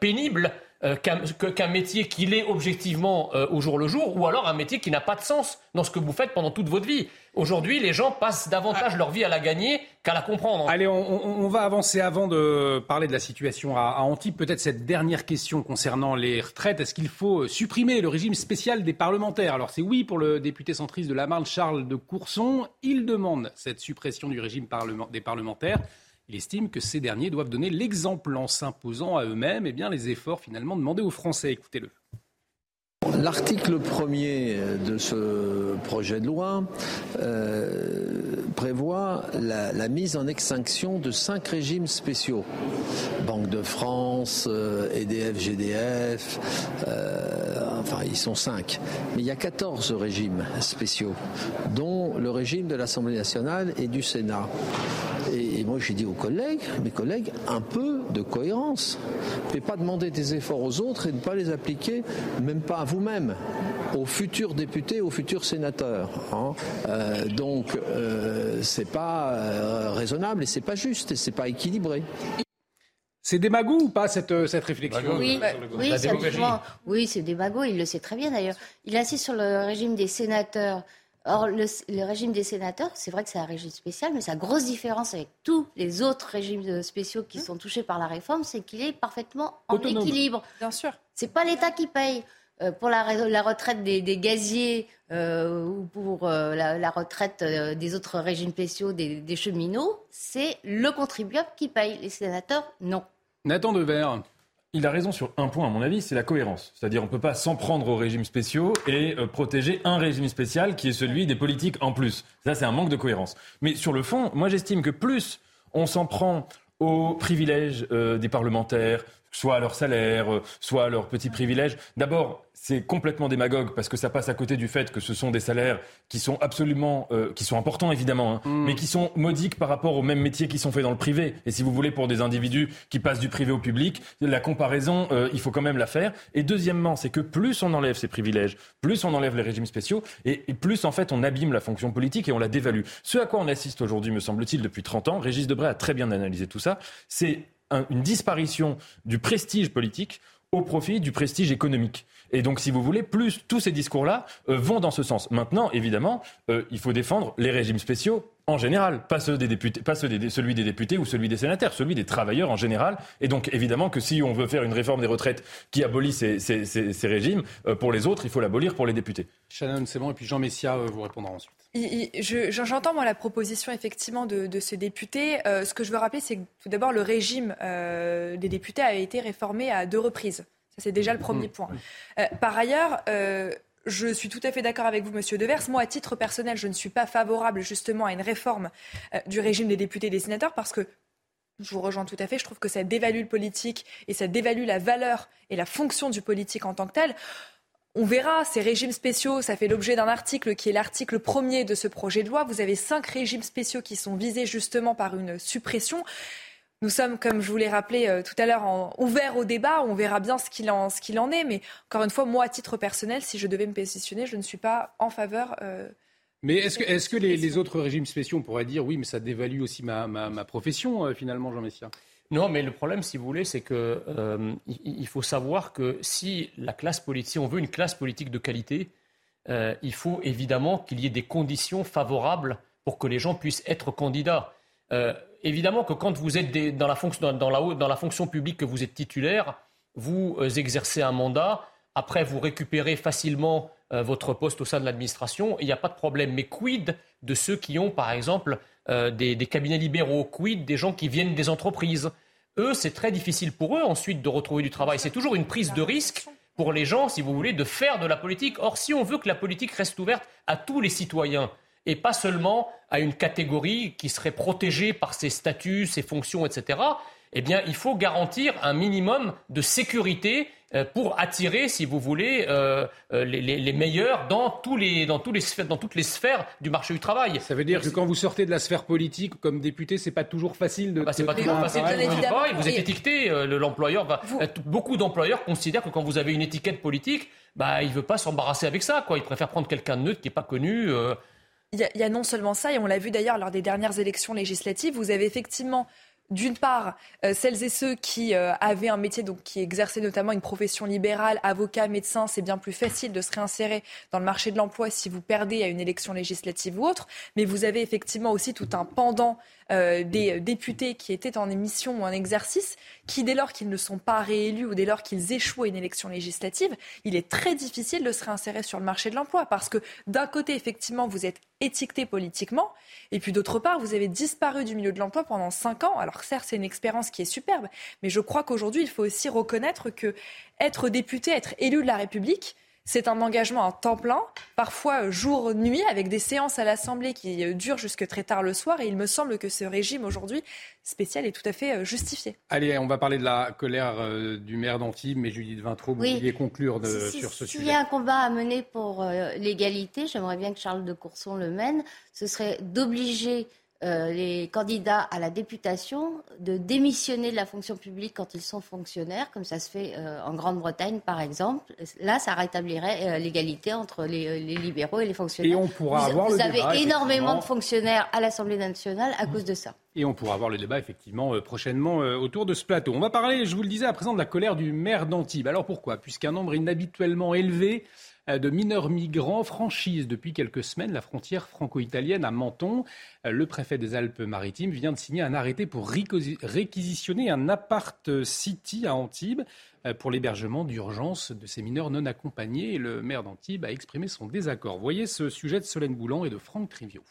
[SPEAKER 3] pénible euh, qu'un métier qu'il est objectivement euh, au jour le jour, ou alors un métier qui n'a pas de sens dans ce que vous faites pendant toute votre vie. Aujourd'hui, les gens passent davantage leur vie à la gagner qu'à la comprendre.
[SPEAKER 1] Allez, on, va avancer avant de parler de la situation à, à Antibes. Peut-être cette dernière question concernant les retraites. Est-ce qu'il faut supprimer le régime spécial des parlementaires? Alors c'est oui pour le député centriste de la Marne, Charles de Courson. Il demande cette suppression du régime des parlementaires. Il estime que ces derniers doivent donner l'exemple en s'imposant à eux-mêmes eh bien, les efforts finalement demandés aux Français. Écoutez-le.
[SPEAKER 12] L'article premier de ce projet de loi euh, prévoit la, mise en extinction de cinq régimes spéciaux. Banque de France, EDF, euh, GDF, euh, enfin ils sont cinq. Mais il y a 14 régimes spéciaux, dont le régime de l'Assemblée nationale et du Sénat. Et, moi, j'ai dit aux collègues, mes collègues, un peu de cohérence. Ne pas demander des efforts aux autres et ne pas les appliquer, même pas à vous-même, aux futurs députés, aux futurs sénateurs. Hein. Euh, donc, c'est pas euh, raisonnable et c'est pas juste et c'est pas équilibré.
[SPEAKER 1] C'est démago ou pas cette, cette réflexion
[SPEAKER 4] Oui, oui c'est oui, c'est démago, il le sait très bien d'ailleurs. Il insiste sur le régime des sénateurs Or, le, régime des sénateurs, c'est vrai que c'est un régime spécial, mais sa grosse différence avec tous les autres régimes spéciaux qui mmh. sont touchés par la réforme, c'est qu'il est parfaitement en équilibre.
[SPEAKER 11] Bien sûr.
[SPEAKER 4] C'est pas l'État qui paye. Euh, pour la, retraite des, gaziers euh, ou pour euh, la, retraite des autres régimes spéciaux des, des cheminots, c'est le contribuable qui paye. Les sénateurs, non.
[SPEAKER 1] Nathan Devers.
[SPEAKER 6] Il a raison sur un point, à mon avis, c'est la cohérence. C'est-à-dire, on ne peut pas s'en prendre aux régimes spéciaux et protéger un régime spécial qui est celui des politiques en plus. Ça, c'est un manque de cohérence. Mais sur le fond, moi, j'estime que plus on s'en prend aux privilèges des parlementaires, soit à leur salaire, euh, soit à leurs petits privilèges. D'abord, c'est complètement démagogue parce que ça passe à côté du fait que ce sont des salaires qui sont absolument, euh, qui sont importants évidemment, hein, mm. mais qui sont modiques par rapport aux mêmes métiers qui sont faits dans le privé. Et si vous voulez, pour des individus qui passent du privé au public, la comparaison, euh, il faut quand même la faire. Et deuxièmement, c'est que plus on enlève ces privilèges, plus on enlève les régimes spéciaux, et, et, plus en fait on abîme la fonction politique et on la dévalue. Ce à quoi on assiste aujourd'hui, me semble-t-il, depuis 30 ans, Régis Debray a très bien analysé tout ça, c'est une disparition du prestige politique au profit du prestige économique. Et donc, si vous voulez, plus tous ces discours-là euh, vont dans ce sens. Maintenant, évidemment, euh, il faut défendre les régimes spéciaux en général, pas, ceux des députés, pas celui des députés ou celui des sénateurs, celui des travailleurs en général. Et donc, évidemment, que si on veut faire une réforme des retraites qui abolit ces, régimes, euh, pour les autres, il faut l'abolir pour les députés.
[SPEAKER 1] Shannon, c'est bon, et puis Jean Messia vous répondra ensuite.
[SPEAKER 11] J'entends moi la proposition effectivement de, ce député. ce que je veux rappeler, c'est que tout d'abord le régime des députés a été réformé à deux reprises c'est déjà le premier mmh. point. Euh, par ailleurs, euh, je suis tout à fait d'accord avec vous, Monsieur Devers. Moi, à titre personnel, je ne suis pas favorable justement à une réforme euh, du régime des députés et des sénateurs parce que je vous rejoins tout à fait. Je trouve que ça dévalue le politique et ça dévalue la valeur et la fonction du politique en tant que tel. On verra, ces régimes spéciaux, ça fait l'objet d'un article qui est l'article premier de ce projet de loi. Vous avez cinq régimes spéciaux qui sont visés justement par une suppression. Nous sommes, comme je vous l'ai rappelé euh, tout à l'heure, ouverts au débat. On verra bien ce qu'il en, en, est. Mais encore une fois, moi, à titre personnel, si je devais me positionner, je ne suis pas en faveur. Euh,
[SPEAKER 1] mais est-ce que, est que les, autres régimes spéciaux, on pourrait dire, oui, mais ça dévalue aussi ma, profession, euh, finalement, Jean Messia?
[SPEAKER 3] Non, mais le problème, si vous voulez, c'est que il faut savoir que si la classe politique, si on veut une classe politique de qualité, il faut évidemment qu'il y ait des conditions favorables pour que les gens puissent être candidats évidemment que quand vous êtes dans, la fonction, publique, que vous êtes titulaire, vous euh, exercez un mandat, après vous récupérez facilement euh, votre poste au sein de l'administration, il n'y a pas de problème. Mais quid de ceux qui ont, par exemple, euh, des, cabinets libéraux? Quid des gens qui viennent des entreprises? Eux, c'est très difficile pour eux ensuite de retrouver du travail. C'est toujours une prise de risque pour les gens, si vous voulez, de faire de la politique. Or, si on veut que la politique reste ouverte à tous les citoyens, et pas seulement à une catégorie qui serait protégée par ses statuts, ses fonctions, etc., eh bien, il faut garantir un minimum de sécurité euh, pour attirer, si vous voulez, euh, euh, les, meilleurs dans, tous les, dans, tous les dans toutes les sphères du marché du travail.
[SPEAKER 1] Ça veut dire que quand vous sortez de la sphère politique comme député, c'est pas toujours facile de.
[SPEAKER 3] Ah bah, c'est pas toujours facile. Vous êtes étiqueté, l'employeur. beaucoup d'employeurs considèrent que quand vous avez une étiquette politique, bah, il veut pas s'embarrasser avec ça. Quoi. Il préfère prendre quelqu'un de neutre qui n'est pas connu.
[SPEAKER 11] Il y, a non seulement ça, et on l'a vu d'ailleurs lors des dernières élections législatives, vous avez effectivement d'une part, euh, celles et ceux qui euh, avaient un métier, donc qui exerçaient notamment une profession libérale, avocat, médecin, c'est bien plus facile de se réinsérer dans le marché de l'emploi si vous perdez à une élection législative ou autre. Mais vous avez effectivement aussi tout un pendant euh, des députés qui étaient en émission ou en exercice, qui dès lors qu'ils ne sont pas réélus ou dès lors qu'ils échouent à une élection législative, il est très difficile de se réinsérer sur le marché de l'emploi parce que d'un côté, effectivement, vous êtes étiqueté politiquement, et puis d'autre part, vous avez disparu du milieu de l'emploi pendant cinq ans. Alors certes, c'est une expérience qui est superbe, mais je crois qu'aujourd'hui, il faut aussi reconnaître que être député, être élu de la République, c'est un engagement à temps plein, parfois jour-nuit, avec des séances à l'Assemblée qui euh, durent jusque très tard le soir. Et il me semble que ce régime aujourd'hui spécial est tout à fait euh, justifié.
[SPEAKER 1] Allez, on va parler de la colère euh, du maire d'Antibes, mais Judith Vintraud, vous vouliez conclure sur ce sujet.
[SPEAKER 4] S'il y a un combat à mener pour l'égalité, j'aimerais bien que Charles de Courson le mène, ce serait d'obliger euh, les candidats à la députation de démissionner de la fonction publique quand ils sont fonctionnaires, comme ça se fait euh, en Grande-Bretagne par exemple. Là, ça rétablirait euh, l'égalité entre les, libéraux et les fonctionnaires.
[SPEAKER 1] Et on pourra
[SPEAKER 4] vous,
[SPEAKER 1] avoir
[SPEAKER 4] vous
[SPEAKER 1] le
[SPEAKER 4] avez énormément de fonctionnaires à l'Assemblée nationale à cause de ça.
[SPEAKER 1] Et on pourra avoir le débat effectivement prochainement autour de ce plateau. On va parler, je vous le disais à présent, de la colère du maire d'Antibes. Alors pourquoi? Puisqu'un nombre inhabituellement élevé de mineurs migrants franchissent depuis quelques semaines la frontière franco-italienne à Menton. Le préfet des Alpes-Maritimes vient de signer un arrêté pour réquisitionner un appart city à Antibes pour l'hébergement d'urgence de ces mineurs non accompagnés. Le maire d'Antibes a exprimé son désaccord. Voyez ce sujet de Solène Boulan et de Franck Trivio.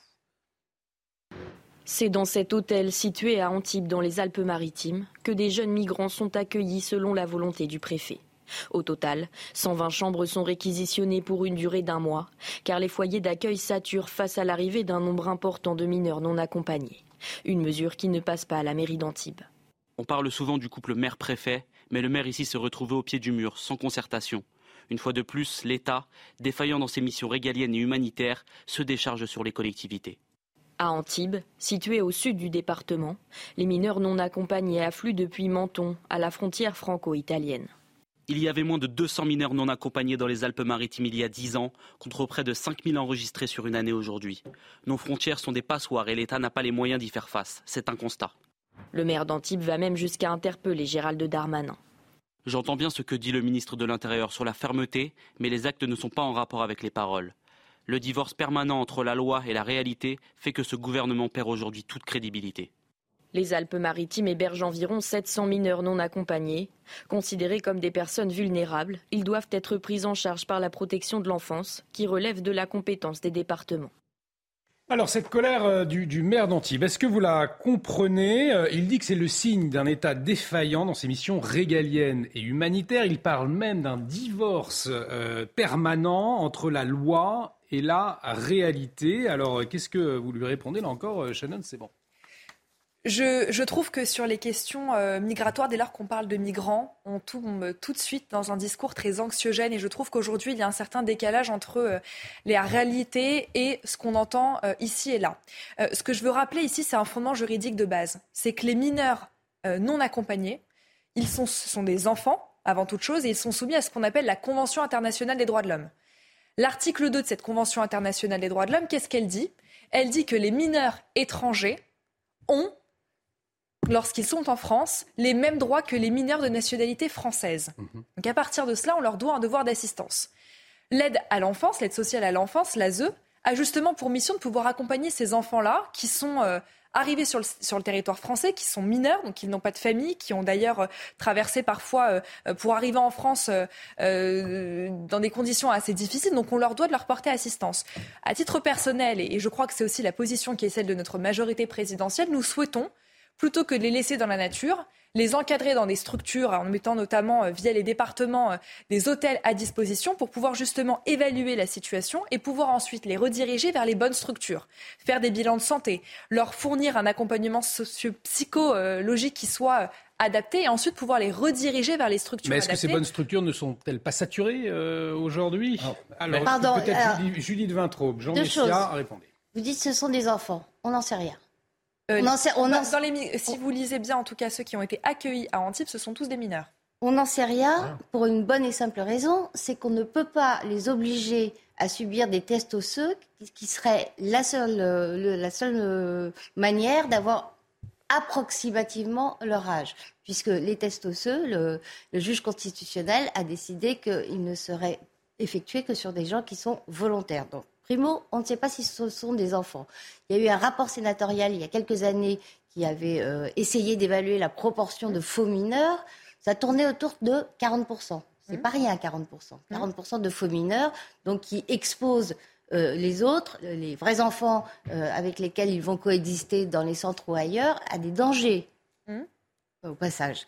[SPEAKER 13] C'est dans cet hôtel situé à Antibes dans les Alpes-Maritimes que des jeunes migrants sont accueillis selon la volonté du préfet. Au total, 120 chambres sont réquisitionnées pour une durée d'un mois, car les foyers d'accueil saturent face à l'arrivée d'un nombre important de mineurs non accompagnés. Une mesure qui ne passe pas à la mairie d'Antibes.
[SPEAKER 14] On parle souvent du couple maire-préfet, mais le maire ici se retrouvait au pied du mur, sans concertation. Une fois de plus, l'État, défaillant dans ses missions régaliennes et humanitaires, se décharge sur les collectivités.
[SPEAKER 13] À Antibes, situé au sud du département, les mineurs non accompagnés affluent depuis Menton, à la frontière franco-italienne.
[SPEAKER 14] Il y avait moins de 200 mineurs non accompagnés dans les Alpes-Maritimes il y a 10 ans, contre près de 5000 enregistrés sur une année aujourd'hui. Nos frontières sont des passoires et l'État n'a pas les moyens d'y faire face. C'est un constat.
[SPEAKER 13] Le maire d'Antibes va même jusqu'à interpeller Gérald Darmanin.
[SPEAKER 14] J'entends bien ce que dit le ministre de l'Intérieur sur la fermeté, mais les actes ne sont pas en rapport avec les paroles. Le divorce permanent entre la loi et la réalité fait que ce gouvernement perd aujourd'hui toute crédibilité.
[SPEAKER 13] Les Alpes-Maritimes hébergent environ 700 mineurs non accompagnés. Considérés comme des personnes vulnérables, ils doivent être pris en charge par la protection de l'enfance, qui relève de la compétence des départements.
[SPEAKER 1] Alors cette colère euh, du, maire d'Antibes, est-ce que vous la comprenez? Euh, Il dit que c'est le signe d'un État défaillant dans ses missions régaliennes et humanitaires. Il parle même d'un divorce euh, permanent entre la loi et la réalité. Alors, qu'est-ce que vous lui répondez là encore, Shannon? C'est bon.
[SPEAKER 11] Je, trouve que sur les questions euh, migratoires, dès lors qu'on parle de migrants, on tombe tout de suite dans un discours très anxiogène. Et je trouve qu'aujourd'hui, il y a un certain décalage entre euh, la réalité et ce qu'on entend ici et là. ce que je veux rappeler ici, c'est un fondement juridique de base. C'est que les mineurs non accompagnés, ils sont des enfants avant toute chose et ils sont soumis à ce qu'on appelle la Convention internationale des droits de l'homme. L'article 2 de cette Convention internationale des droits de l'homme, qu'est-ce qu'elle dit? Elle dit que les mineurs étrangers ont, lorsqu'ils sont en France, les mêmes droits que les mineurs de nationalité française. Mhm. Donc à partir de cela, on leur doit un devoir d'assistance. L'aide à l'enfance, l'aide sociale à l'enfance, l'ASE, a justement pour mission de pouvoir accompagner ces enfants-là qui sont euh, arrivés sur le, sur le, territoire français, qui sont mineurs, donc ils n'ont pas de famille, qui ont d'ailleurs euh, traversé parfois euh, pour arriver en France dans des conditions assez difficiles. Donc on leur doit de leur porter assistance. À titre personnel, et je crois que c'est aussi la position qui est celle de notre majorité présidentielle, nous souhaitons, plutôt que de les laisser dans la nature, les encadrer dans des structures en mettant notamment euh, via les départements euh, des hôtels à disposition pour pouvoir justement évaluer la situation et pouvoir ensuite les rediriger vers les bonnes structures, faire des bilans de santé, leur fournir un accompagnement socio-psychologique qui soit euh, adapté et ensuite pouvoir les rediriger vers les structures.
[SPEAKER 1] Mais est-ce
[SPEAKER 11] que
[SPEAKER 1] ces bonnes structures ne sont-elles pas saturées aujourd'hui?
[SPEAKER 4] Alors, Pardon,
[SPEAKER 1] peut-être Julie, de Vintraube, Jean Messia, répondez.
[SPEAKER 4] Vous dites ce sont des enfants, on n'en sait rien.
[SPEAKER 11] Euh, si vous lisez bien, en tout cas, ceux qui ont été accueillis à Antibes, ce sont tous des mineurs.
[SPEAKER 4] On n'en sait rien pour une bonne et simple raison, c'est qu'on ne peut pas les obliger à subir des tests osseux, qui serait la seule, euh, la seule euh, manière d'avoir approximativement leur âge, puisque les tests osseux, le, le juge constitutionnel a décidé qu'ils ne seraient effectués que sur des gens qui sont volontaires. Donc, Primo, on ne sait pas si ce sont des enfants. Il y a eu un rapport sénatorial il y a quelques années qui avait euh, essayé d'évaluer la proportion de faux mineurs. Ça tournait autour de 40%. C'est mmh. pas rien, 40%. 40% mmh. de faux mineurs, donc qui exposent euh, les autres, les vrais enfants euh, avec lesquels ils vont coexister dans les centres ou ailleurs, à des dangers. Mmh. Au passage.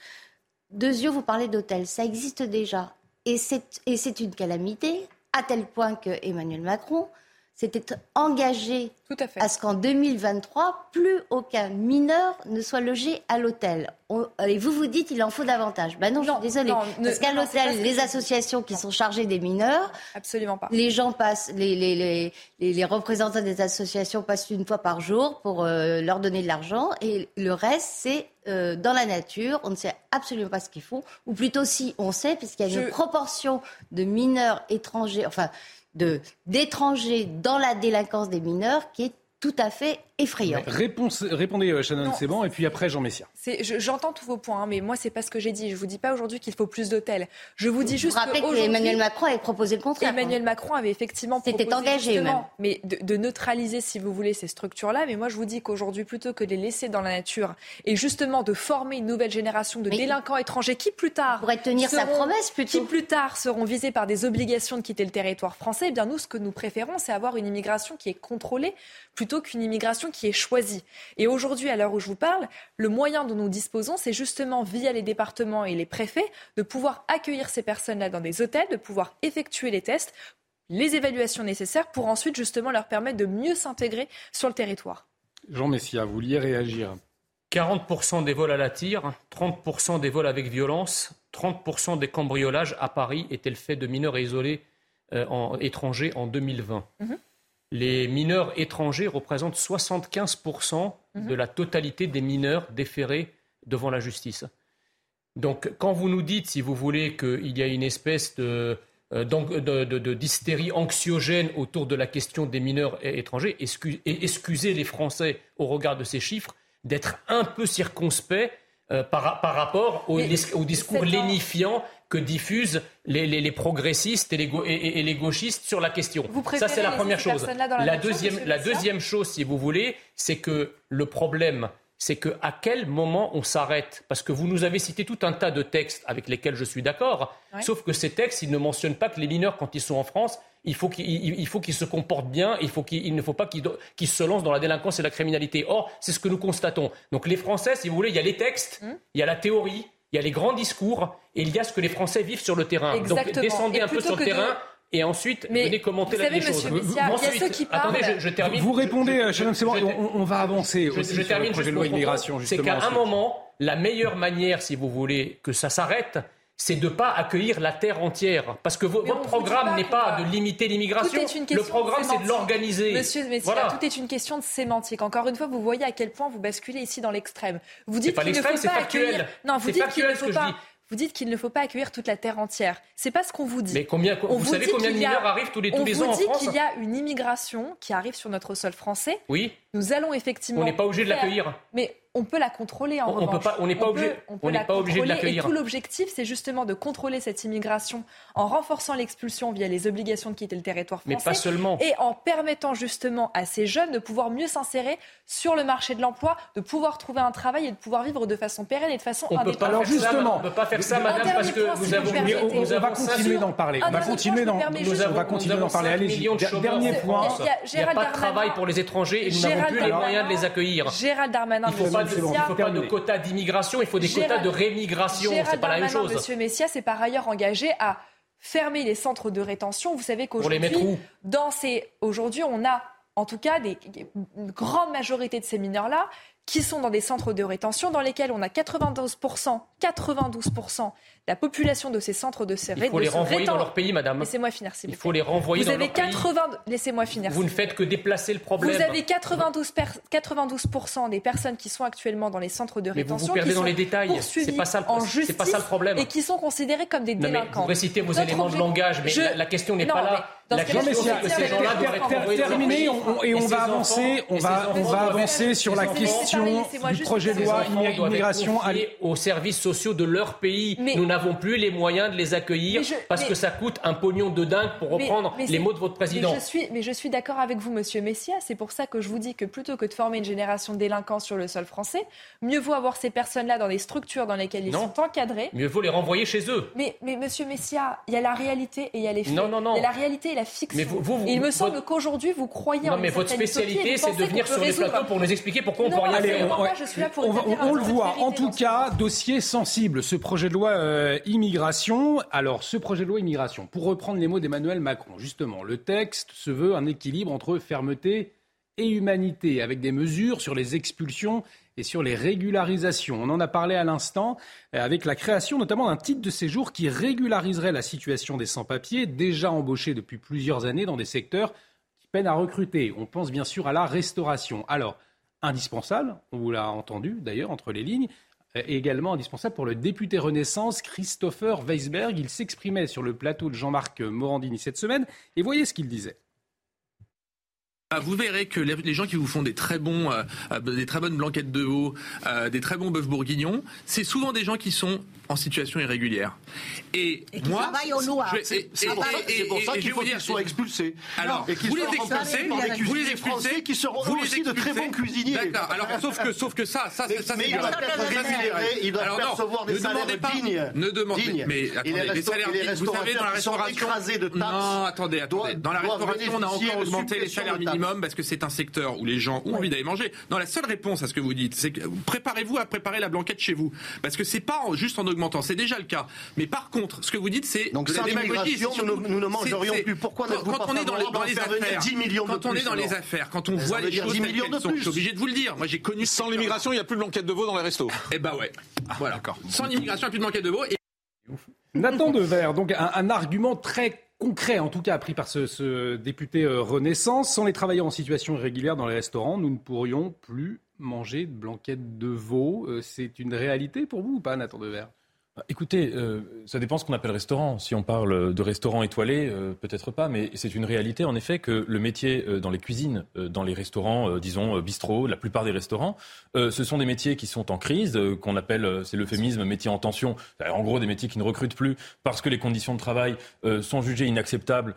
[SPEAKER 4] Deux yeux, vous parlez d'hôtels. Ça existe déjà. Et c'est une calamité, à tel point que Emmanuel Macron s'était engagé à, ce qu'en 2023, plus aucun mineur ne soit logé à l'hôtel. Et vous vous dites il en faut davantage. Ben non, je suis désolée. parce qu'à l'hôtel, les associations qui sont chargées des mineurs,
[SPEAKER 11] absolument pas.
[SPEAKER 4] Les gens passent, les, les, les, les représentants des associations passent une fois par jour pour euh, leur donner de l'argent, et le reste c'est euh, dans la nature. On ne sait absolument pas ce qu'ils font, ou plutôt si on sait, puisqu'il y a une proportion de mineurs étrangers, enfin d'étrangers dans la délinquance des mineurs qui est tout à fait effrayant.
[SPEAKER 1] Réponse, répondez, euh, Shannon Seban, et puis après Jean Messia.
[SPEAKER 11] J'entends tous vos points, hein, mais moi, c'est pas ce que j'ai dit. Je vous dis pas aujourd'hui qu'il faut plus d'hôtels. Je vous dis juste.
[SPEAKER 4] Vous rappelez que Emmanuel Macron avait proposé le contraire.
[SPEAKER 11] Emmanuel Macron avait effectivement
[SPEAKER 4] proposé engagé même.
[SPEAKER 11] mais de, de, neutraliser, si vous voulez, ces structures-là. Mais moi, je vous dis qu'aujourd'hui, plutôt que de les laisser dans la nature et justement de former une nouvelle génération de délinquants étrangers qui plus tard
[SPEAKER 4] pourrait tenir sa promesse plutôt.
[SPEAKER 11] qui plus tard seront visés par des obligations de quitter le territoire français. Eh bien, nous, ce que nous préférons, c'est avoir une immigration qui est contrôlée plutôt qu'une immigration qui est choisie. Et aujourd'hui, à l'heure où je vous parle, le moyen dont nous disposons, c'est justement via les départements et les préfets de pouvoir accueillir ces personnes-là dans des hôtels, de pouvoir effectuer les tests, les évaluations nécessaires pour ensuite justement leur permettre de mieux s'intégrer sur le territoire.
[SPEAKER 1] Jean Messia, vous vouliez réagir
[SPEAKER 3] 40% des vols à la tire, 30% des vols avec violence, 30% des cambriolages à Paris étaient le fait de mineurs isolés euh, en, étrangers en 2020 les mineurs étrangers représentent 75% mhm. de la totalité des mineurs déférés devant la justice. Donc quand vous nous dites, si vous voulez, qu'il y a une espèce de, euh, d'hystérie anxiogène autour de la question des mineurs étrangers, et excusez les Français au regard de ces chiffres d'être un peu circonspects euh, par, rapport au, discours lénifiant que diffusent les, progressistes et les, gauchistes sur la question. Ça, c'est la première chose. La, deuxième, la deuxième chose, si vous voulez, c'est que le problème, c'est que à quel moment on s'arrête? Parce que vous nous avez cité tout un tas de textes avec lesquels je suis d'accord, sauf que ces textes, ils ne mentionnent pas que les mineurs, quand ils sont en France, il faut qu'ils se comportent bien, il, faut il ne faut pas qu'ils se lancent dans la délinquance et la criminalité. Or, c'est ce que nous constatons. Donc les Français, si vous voulez, il y a les textes, hum. il y a la théorie, il y a les grands discours et il y a ce que les Français vivent sur le terrain. Donc descendez un peu sur le terrain. Et ensuite, venez commenter la
[SPEAKER 11] les
[SPEAKER 3] choses.
[SPEAKER 11] attendez,
[SPEAKER 1] je, termine. Vous répondez, Shannon, c'est bon, on, va avancer aussi je, termine sur le projet de loi immigration.
[SPEAKER 3] C'est qu'à un moment, la meilleure manière, si vous voulez, que ça s'arrête, c'est de ne pas accueillir la terre entière. Parce que votre programme n'est pas, de limiter l'immigration. Le programme, c'est de l'organiser.
[SPEAKER 11] Monsieur, tout est une question de sémantique. Encore une fois, vous voyez à quel point vous basculez ici dans l'extrême. Vous
[SPEAKER 3] dites qu'il ne faut pas
[SPEAKER 11] accueillir. Non, vous dites qu'il ne faut pas. Vous dites qu'il ne faut pas accueillir toute la terre entière. C'est pas ce qu'on vous dit.
[SPEAKER 3] Mais combien vous, savez combien de mineurs arrivent tous les, tous les ans en France
[SPEAKER 11] On vous dit qu'il y a une immigration qui arrive sur notre sol français.
[SPEAKER 3] Oui.
[SPEAKER 11] Nous allons effectivement.
[SPEAKER 3] On n'est pas obligé de l'accueillir.
[SPEAKER 11] Mais on peut la contrôler en
[SPEAKER 3] on,
[SPEAKER 11] revanche.
[SPEAKER 3] on n'est pas, obligé, on n'est pas obligé de l'accueillir.
[SPEAKER 11] Et tout l'objectif, c'est justement de contrôler cette immigration en renforçant l'expulsion via les obligations de quitter le territoire français.
[SPEAKER 3] Mais pas seulement.
[SPEAKER 11] Et en permettant justement à ces jeunes de pouvoir mieux s'insérer sur le marché de l'emploi, de pouvoir trouver un travail et de pouvoir vivre de façon pérenne et de façon
[SPEAKER 3] on
[SPEAKER 11] indépendante.
[SPEAKER 3] Alors justement, on ne peut pas faire ça, madame, parce que nous avons.
[SPEAKER 1] On, va continuer d'en parler. On va continuer d'en parler. Allez-y. Dernier point.
[SPEAKER 3] Il n'y a pas de travail pour les étrangers et nous n'avons plus les moyens de les accueillir.
[SPEAKER 11] Gérald Darmanin,
[SPEAKER 3] il ne faut pas de quotas d'immigration, il faut des quotas de rémigration. C'est pas la même chose.
[SPEAKER 11] Monsieur Messia s'est par ailleurs engagé à fermer les centres de rétention. Vous savez qu'aujourd'hui, dans ces, aujourd'hui, on a en tout cas des, une grande majorité de ces mineurs-là qui sont dans des centres de rétention dans lesquels on a 92%, 92% la population de ces centres de
[SPEAKER 3] rétention. Il faut les renvoyer dans leur pays, madame.
[SPEAKER 11] Laissez-moi finir,
[SPEAKER 3] s'il vous plaît. Il faut les renvoyer dans leur 80...
[SPEAKER 11] pays. Laissez-moi finir.
[SPEAKER 3] Vous ne faites que déplacer le problème.
[SPEAKER 11] Vous avez 92, 92 des personnes qui sont actuellement dans les centres de rétention.
[SPEAKER 3] Mais vous vous perdez dans les détails. C'est pas ça, c'est pas ça le problème.
[SPEAKER 11] Et qui sont considérés comme des délinquants.
[SPEAKER 3] vous récitez vos éléments de langage, mais la, question n'est pas là. La question, c'est que ces gens-là doivent être
[SPEAKER 1] terminé et on va avancer. On va avancer sur la question du projet de loi immigration
[SPEAKER 3] aux services sociaux de leur pays. Nous n'avons plus les moyens de les accueillir parce que ça coûte un pognon de dingue pour reprendre les mots de votre président.
[SPEAKER 11] Mais je suis, mais je suis d'accord avec vous, Monsieur Messia. C'est pour ça que je vous dis que plutôt que de former une génération de délinquants sur le sol français, mieux vaut avoir ces personnes-là dans des structures dans lesquelles ils sont encadrés.
[SPEAKER 3] Mieux vaut les renvoyer chez eux.
[SPEAKER 11] Mais, mais Monsieur Messia, il y a la réalité et il y a les faits.
[SPEAKER 3] Non, non, non.
[SPEAKER 11] Il y a la réalité et la fiction. Mais vous, il me semble qu'aujourd'hui, vous croyez
[SPEAKER 3] non, en mais votre spécialité, c'est de venir sur les plateaux pour nous expliquer pourquoi on peut rien faire.
[SPEAKER 1] On, le voit. En tout cas, dossier sensible. Ce projet de loi euh, immigration. Alors, ce projet de loi immigration, pour reprendre les mots d'Emmanuel Macron, justement, le texte se veut un équilibre entre fermeté et humanité, avec des mesures sur les expulsions et sur les régularisations. On en a parlé à l'instant euh, avec la création notamment d'un titre de séjour qui régulariserait la situation des sans-papiers déjà embauchés depuis plusieurs années dans des secteurs qui peinent à recruter. On pense bien sûr à la restauration. Alors, indispensable, on vous l'a entendu d'ailleurs entre les lignes, également indispensable pour le député Renaissance Christopher Weisberg. Il s'exprimait sur le plateau de Jean-Marc Morandini cette semaine et voyez ce qu'il disait.
[SPEAKER 15] Ah, vous verrez que les, gens qui vous font des très bons, euh, euh, des très bonnes blanquettes de veau, euh, des très bons bœufs bourguignons, c'est souvent des gens qui sont en situation irrégulière.
[SPEAKER 16] Et, et moi.
[SPEAKER 17] C'est pour ça qu'il faut qu'ils soient expulsés.
[SPEAKER 15] Alors, vous les expulsez, vous les expulsez,
[SPEAKER 17] qui seront vous aussi de très bons cuisiniers.
[SPEAKER 15] D'accord. Alors, sauf que, sauf que ça, ça, ça,
[SPEAKER 17] mais il doit il doit percevoir des salaires dignes.
[SPEAKER 15] Ne demandez mais attendez, les salaires dignes. Vous savez, dans la restauration, non, attendez, attendez. Dans la restauration, on a encore augmenté les salaires minimums parce que c'est un secteur où les gens ont envie d'aller manger. Non, la seule réponse à ce que vous dites, c'est que préparez-vous à préparer la blanquette chez vous. Parce que c'est pas juste en augmentant, c'est déjà le cas. Mais par contre, ce que vous dites, c'est
[SPEAKER 17] Donc sans l'immigration, nous, nous, ne mangerions plus. Pourquoi
[SPEAKER 15] quand, quand on est dans, les affaires, 10 millions quand on est dans les affaires, quand on voit les choses telles qu'elles sont, je suis obligé de vous le dire. Moi, j'ai connu
[SPEAKER 17] sans l'immigration, il n'y a plus de blanquette de veau dans les restos.
[SPEAKER 15] Eh ben ouais. Voilà. Sans l'immigration, il n'y a plus de blanquette de veau.
[SPEAKER 1] Nathan Devers, donc un argument très concret, en tout cas pris par ce, député euh, Renaissance. Sans les travailleurs en situation irrégulière dans les restaurants, nous ne pourrions plus manger de blanquettes de veau. Euh, c'est une réalité pour vous ou pas, Nathan Devers?
[SPEAKER 6] Écoutez, euh, ça dépend ce qu'on appelle restaurant. Si on parle de restaurant étoilé, euh, peut-être pas, mais c'est une réalité en effet que le métier euh, dans les cuisines, dans les restaurants, disons bistrot, la plupart des restaurants, ce sont des métiers qui sont en crise, qu'on appelle, c'est l'euphémisme, métier en tension. En gros, des métiers qui ne recrutent plus parce que les conditions de travail sont jugées inacceptables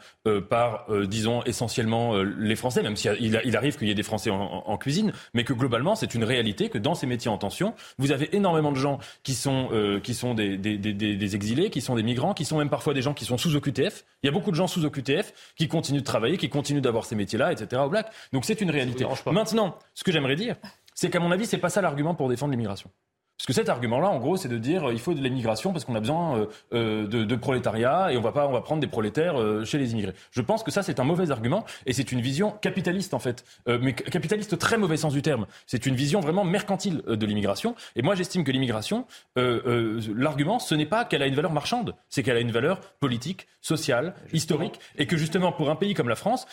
[SPEAKER 6] par, disons, essentiellement les Français, même s'il il arrive qu'il y ait des Français en, cuisine, mais que globalement, c'est une réalité que dans ces métiers en tension, vous avez énormément de gens qui sont, qui sont des des, exilés, qui sont des migrants, qui sont même parfois des gens qui sont sous OQTF. Il y a beaucoup de gens sous OQTF qui continuent de travailler, qui continuent d'avoir ces métiers-là, etc. au black. Donc c'est une réalité. Maintenant, ce que j'aimerais dire, c'est qu'à mon avis, c'est pas ça l'argument pour défendre l'immigration. Parce que cet argument-là, en gros, c'est de dire il faut de l'immigration parce qu'on a besoin euh, euh, de, de, prolétariat et on va pas, on va prendre des prolétaires euh, chez les immigrés. Je pense que ça, c'est un mauvais argument et c'est une vision capitaliste en fait, mais capitaliste très mauvais sens du terme. C'est une vision vraiment mercantile de l'immigration. Et moi, j'estime que l'immigration, l'argument, ce n'est pas qu'elle a une valeur marchande, c'est qu'elle a une valeur politique, sociale, historique, et que justement pour un pays comme la France,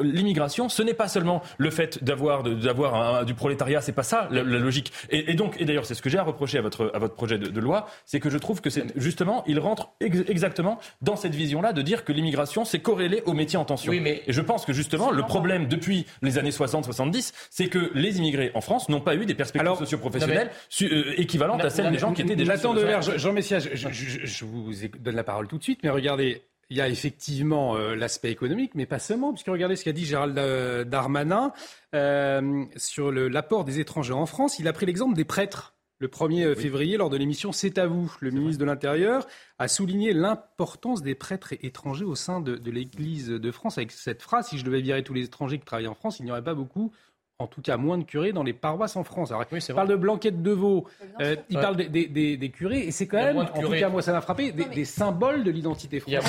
[SPEAKER 6] l'immigration, ce n'est pas seulement le fait d'avoir d'avoir du prolétariat, c'est pas ça la, la logique. Et, et donc d'ailleurs, c'est ce que j'ai à reprocher à votre, à votre projet de, loi, c'est que je trouve que c'est justement, il rentre exactement dans cette vision-là de dire que l'immigration, c'est corrélé au métier en tension. Oui, mais Et je pense que justement, le problème depuis les années 60-70, c'est que les immigrés en France n'ont pas eu des perspectives socio-professionnelles euh, équivalentes à celles des gens qui étaient déjà...
[SPEAKER 1] Nathan Jean Messia, je, je vous donne la parole tout de suite, mais regardez, il y a effectivement euh, l'aspect économique, mais pas seulement, puisque regardez ce qu'a dit Gérald euh, Darmanin euh, sur l'apport des étrangers en France. Il a pris l'exemple des prêtres. Le 1er février, lors de l'émission C'est à vous, le ministre de l'Intérieur a souligné l'importance des prêtres étrangers au sein de, de l'Église de France avec cette phrase Si je devais virer tous les étrangers qui travaillent en France, il n'y aurait pas beaucoup en tout cas moins de curés dans les paroisses en France. Alors, il parle de blanquettes de veau, euh, il parle des, curés, et c'est quand même, en tout cas moi ça m'a frappé, des, symboles de l'identité française.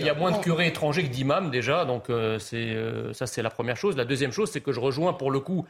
[SPEAKER 3] Il y, a moins de curés, étrangers que d'imams déjà, donc euh, c'est euh, ça c'est la première chose. La deuxième chose, c'est que je rejoins pour le coup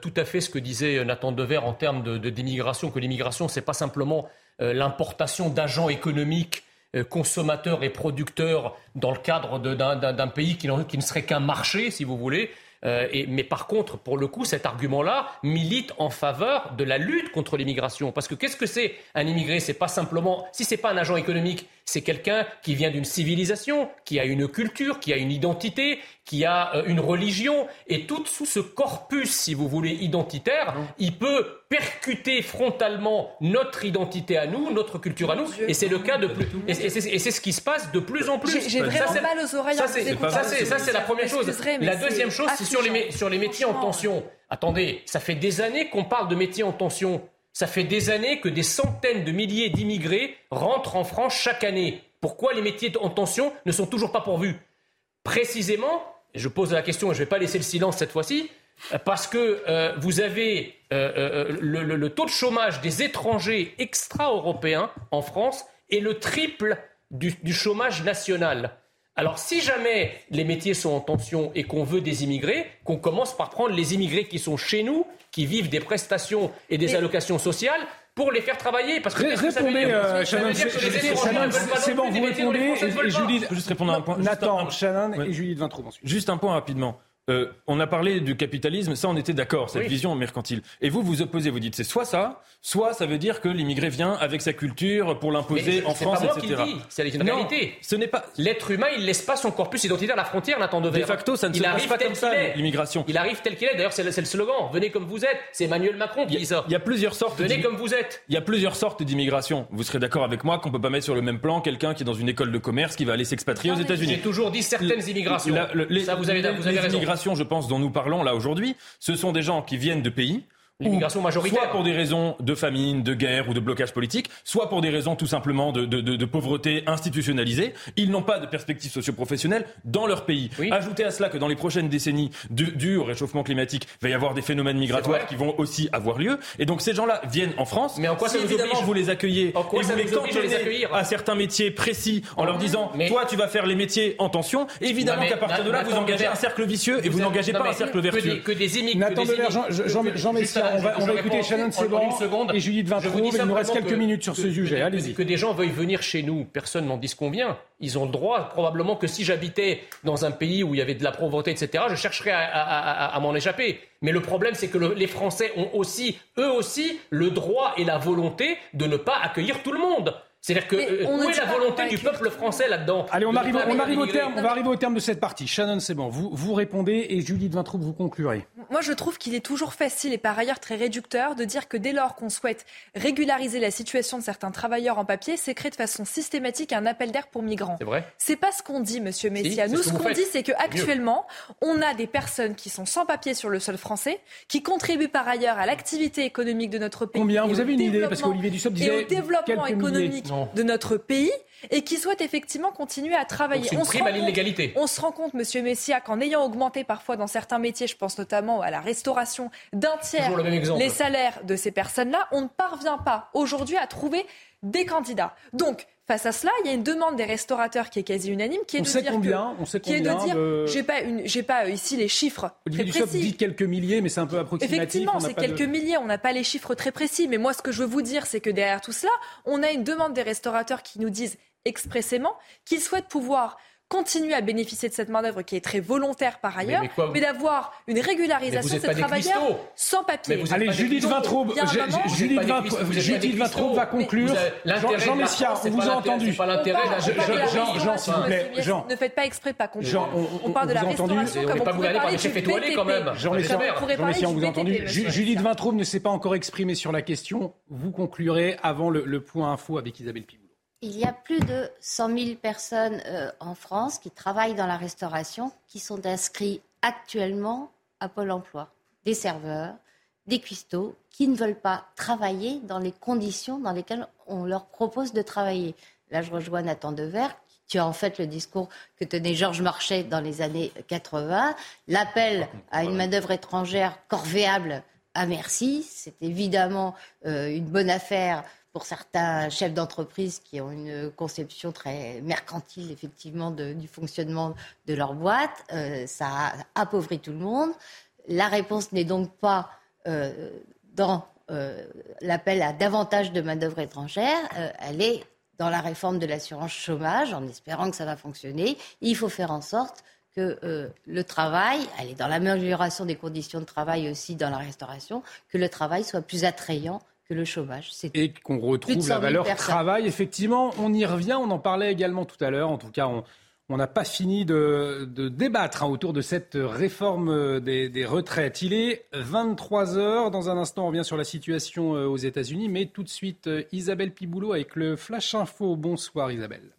[SPEAKER 3] tout à fait ce que disait Nathan Dever en termes de, d'immigration, que l'immigration c'est pas simplement l'importation d'agents économiques consommateurs et producteurs dans le cadre d'un pays qui, qui ne serait qu'un marché, si vous voulez. Euh, mais par contre, pour le coup, cet argument-là milite en faveur de la lutte contre l'immigration. Parce que qu'est-ce que c'est un immigré? C'est pas simplement, si c'est pas un agent économique, c'est quelqu'un qui vient d'une civilisation, qui a une culture, qui a une identité, qui a euh, une religion, et tout sous ce corpus, si vous voulez, identitaire, il peut percuter frontalement notre identité à nous, notre culture à nous, et c'est le cas de plus, et c'est ce qui se passe de plus en plus.
[SPEAKER 11] J'ai vraiment mal aux oreilles.
[SPEAKER 3] Ça, c'est la première chose. La deuxième chose, c'est sur les, sur les métiers en tension. Attendez, ça fait des années qu'on parle de métiers en tension. Ça fait des années que des centaines de milliers d'immigrés rentrent en France chaque année. Pourquoi les métiers en tension ne sont toujours pas pourvus? Précisément je pose la question et je ne vais pas laisser le silence cette fois-ci, parce que euh, vous avez euh, euh, le, taux de chômage des étrangers extra-européens en France est le triple du, chômage national. Alors si jamais les métiers sont en tension et qu'on veut des immigrés, qu'on commence par prendre les immigrés qui sont chez nous, qui vivent des prestations et des allocations sociales, pour les faire travailler. Parce que
[SPEAKER 1] répondez, euh, Shannon, c'est bon, vous répondez. Et, Julie,
[SPEAKER 6] juste répondre à un point.
[SPEAKER 1] Nathan, Shannon et Julie de Vintraud
[SPEAKER 6] Juste un point rapidement. Euh, on a parlé du capitalisme, ça on était d'accord, cette vision mercantile. Et vous, vous opposez, vous dites c'est soit ça, soit ça veut dire que l'immigré vient avec sa culture pour l'imposer en France,
[SPEAKER 3] pas
[SPEAKER 6] etc.
[SPEAKER 3] C'est une réalité.
[SPEAKER 6] Ce n'est pas.
[SPEAKER 3] L'être humain, il laisse pas son corpus identitaire à la frontière, Nathan Devers.
[SPEAKER 6] De facto, ça ne se passe pas comme ça, l'immigration.
[SPEAKER 3] Il arrive tel qu'il est. D'ailleurs, c'est le, slogan. Venez comme vous êtes. C'est Emmanuel Macron qui dit ça.
[SPEAKER 6] Il y a plusieurs sortes.
[SPEAKER 3] Venez comme vous êtes.
[SPEAKER 6] Il y a plusieurs sortes d'immigration. Vous serez d'accord avec moi qu'on peut pas mettre sur le même plan quelqu'un qui est dans une école de commerce qui va aller s'expatrier aux États-Unis.
[SPEAKER 3] J'ai toujours dit certaines immigrations. ça, vous avez, vous avez
[SPEAKER 6] raison. Je pense, dont nous parlons là aujourd'hui, ce sont des gens qui viennent de pays
[SPEAKER 3] L'immigration majoritaire.
[SPEAKER 6] Soit pour des raisons de famine, de guerre ou de blocage politique, soit pour des raisons tout simplement de, de, de, pauvreté institutionnalisée. Ils n'ont pas de perspective socio-professionnelle dans leur pays. Ajoutez à cela que dans les prochaines décennies, dû au réchauffement climatique, il va y avoir des phénomènes migratoires qui vont aussi avoir lieu. Et donc ces gens-là viennent en France.
[SPEAKER 3] Mais en quoi
[SPEAKER 6] si
[SPEAKER 3] ça
[SPEAKER 6] évidemment vous les accueillez
[SPEAKER 3] en quoi
[SPEAKER 6] et vous les cantonnez à certains métiers précis en leur disant toi tu vas faire les métiers en tension, évidemment qu'à partir de là vous engagez un cercle vicieux et vous n'engagez pas un cercle vertueux.
[SPEAKER 3] Que des immigrés.
[SPEAKER 1] Jean on va, on va écouter Shannon Seban et Judith Vintraud. Il nous reste quelques minutes sur ce sujet. Allez-y.
[SPEAKER 3] Que des gens veuillent venir chez nous, personne n'en dit combien. Ils ont le droit. Probablement que si j'habitais dans un pays où il y avait de la pauvreté, etc., je chercherais à, m'en échapper. Mais le problème, c'est que les Français ont aussi, eux aussi, le droit et la volonté de ne pas accueillir tout le monde. C'est-à-dire que euh, où est la volonté du peuple français là-dedans
[SPEAKER 1] Allez, on arrive, on arrive au terme, on va arriver au terme de cette partie. Shannon, c'est bon. Vous, vous répondez et Judith Vintraud, vous conclurez.
[SPEAKER 11] Moi, je trouve qu'il est toujours facile et par ailleurs très réducteur de dire que dès lors qu'on souhaite régulariser la situation de certains travailleurs en papier, c'est créer de façon systématique un appel d'air pour migrants.
[SPEAKER 3] C'est vrai.
[SPEAKER 11] C'est pas ce qu'on dit, Monsieur Messia. Nous, ce, qu'on dit, c'est qu'actuellement, on a des personnes qui sont sans papier sur le sol français, qui contribuent par ailleurs à l'activité économique de notre pays.
[SPEAKER 1] Combien Vous avez une idée Parce qu'Olivier Dussopt disait
[SPEAKER 11] et au développement économique de notre pays et qui souhaitent effectivement continuer à travailler.
[SPEAKER 3] on, se à l'illégalité.
[SPEAKER 11] on se rend compte, Monsieur Messia, qu'en ayant augmenté parfois dans certains métiers, je pense notamment à la restauration, d'un tiers les salaires de ces personnes-là, on ne parvient pas aujourd'hui à trouver des candidats. Donc, Face à cela, il y a une demande des restaurateurs qui est quasi unanime, qui est
[SPEAKER 1] on
[SPEAKER 11] de
[SPEAKER 1] sait
[SPEAKER 11] dire
[SPEAKER 1] combien,
[SPEAKER 11] que,
[SPEAKER 1] on sait
[SPEAKER 11] qui est de dire, j'ai pas une, j'ai pas euh, ici les chiffres
[SPEAKER 1] Olivier
[SPEAKER 11] très précis.
[SPEAKER 1] dit quelques milliers, mais c'est un peu approximatif.
[SPEAKER 11] Effectivement, c'est quelques milliers. On n'a pas les chiffres très précis, mais moi, ce que je veux vous dire, c'est que derrière tout cela, on a une demande des restaurateurs qui nous disent expressément qu'ils souhaitent pouvoir continuer à bénéficier de cette main-d'œuvre qui est très volontaire par ailleurs, mais, d'avoir une régularisation de ces travailleurs sans papier.
[SPEAKER 1] Allez, Judith Vintraube, Judith Vintraube va conclure. Jean Messia, on vous a entendu.
[SPEAKER 3] pas l'intérêt
[SPEAKER 1] Jean, Jean, s'il vous plaît. Jean.
[SPEAKER 11] Ne faites pas exprès de pas conclure. On parle de la restauration comme on pourrait parler du BTP.
[SPEAKER 3] quand même.
[SPEAKER 1] Jean Messia, on vous a entendu. Judith Vintraube ne s'est pas encore exprimée sur la question. Vous conclurez avant le point info avec Isabelle Pivot.
[SPEAKER 4] Il y a plus de 100 000 personnes euh, en France qui travaillent dans la restauration, qui sont inscrits actuellement à Pôle emploi. Des serveurs, des cuistots, qui ne veulent pas travailler dans les conditions dans lesquelles on leur propose de travailler. Là, je rejoins Nathan Dever, qui a en fait le discours que tenait Georges Marchais dans les années 80. L'appel à une main-d'œuvre étrangère corvéable à merci, c'est évidemment euh, une bonne affaire pour certains chefs d'entreprise qui ont une conception très mercantile, effectivement, du fonctionnement de leur boîte. Euh, ça appauvrit tout le monde. La réponse n'est donc pas euh, dans euh, l'appel à davantage de main-d'œuvre étrangère, elle est dans la réforme de l'assurance chômage, en espérant que ça va fonctionner. Il faut faire en sorte que le travail, elle est dans l'amélioration des conditions de travail aussi dans la restauration, que le travail soit plus attrayant le chômage.
[SPEAKER 1] Et qu'on retrouve la valeur travail. Effectivement, on y revient, on en parlait également tout à l'heure. En tout cas, on n'a pas fini de, débattre hein, autour de cette réforme des, retraites. Il est 23 heures. Dans un instant, on revient sur la situation euh, aux États-Unis. Mais tout de suite, euh, Isabelle Piboulot avec le Flash Info. Bonsoir Isabelle.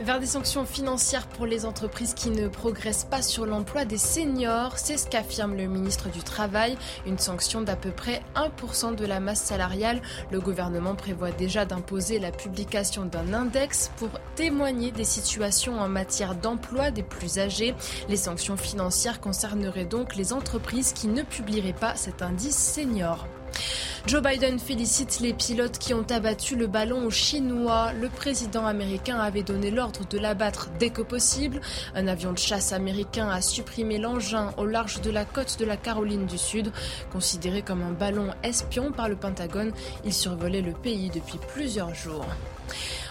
[SPEAKER 2] Vers des sanctions financières pour les entreprises qui ne progressent pas sur l'emploi des seniors, c'est ce qu'affirme le ministre du Travail, une sanction d'à peu près 1% de la masse salariale. Le gouvernement prévoit déjà d'imposer la publication d'un index pour témoigner des situations en matière d'emploi des plus âgés. Les sanctions financières concerneraient donc les entreprises qui ne publieraient pas cet indice senior. Joe Biden félicite les pilotes qui ont abattu le ballon chinois. Le président américain avait donné l'ordre de l'abattre dès que possible. Un avion de chasse américain a supprimé l'engin au large de la côte de la Caroline du Sud. Considéré comme un ballon espion par le Pentagone, il survolait le pays depuis plusieurs jours.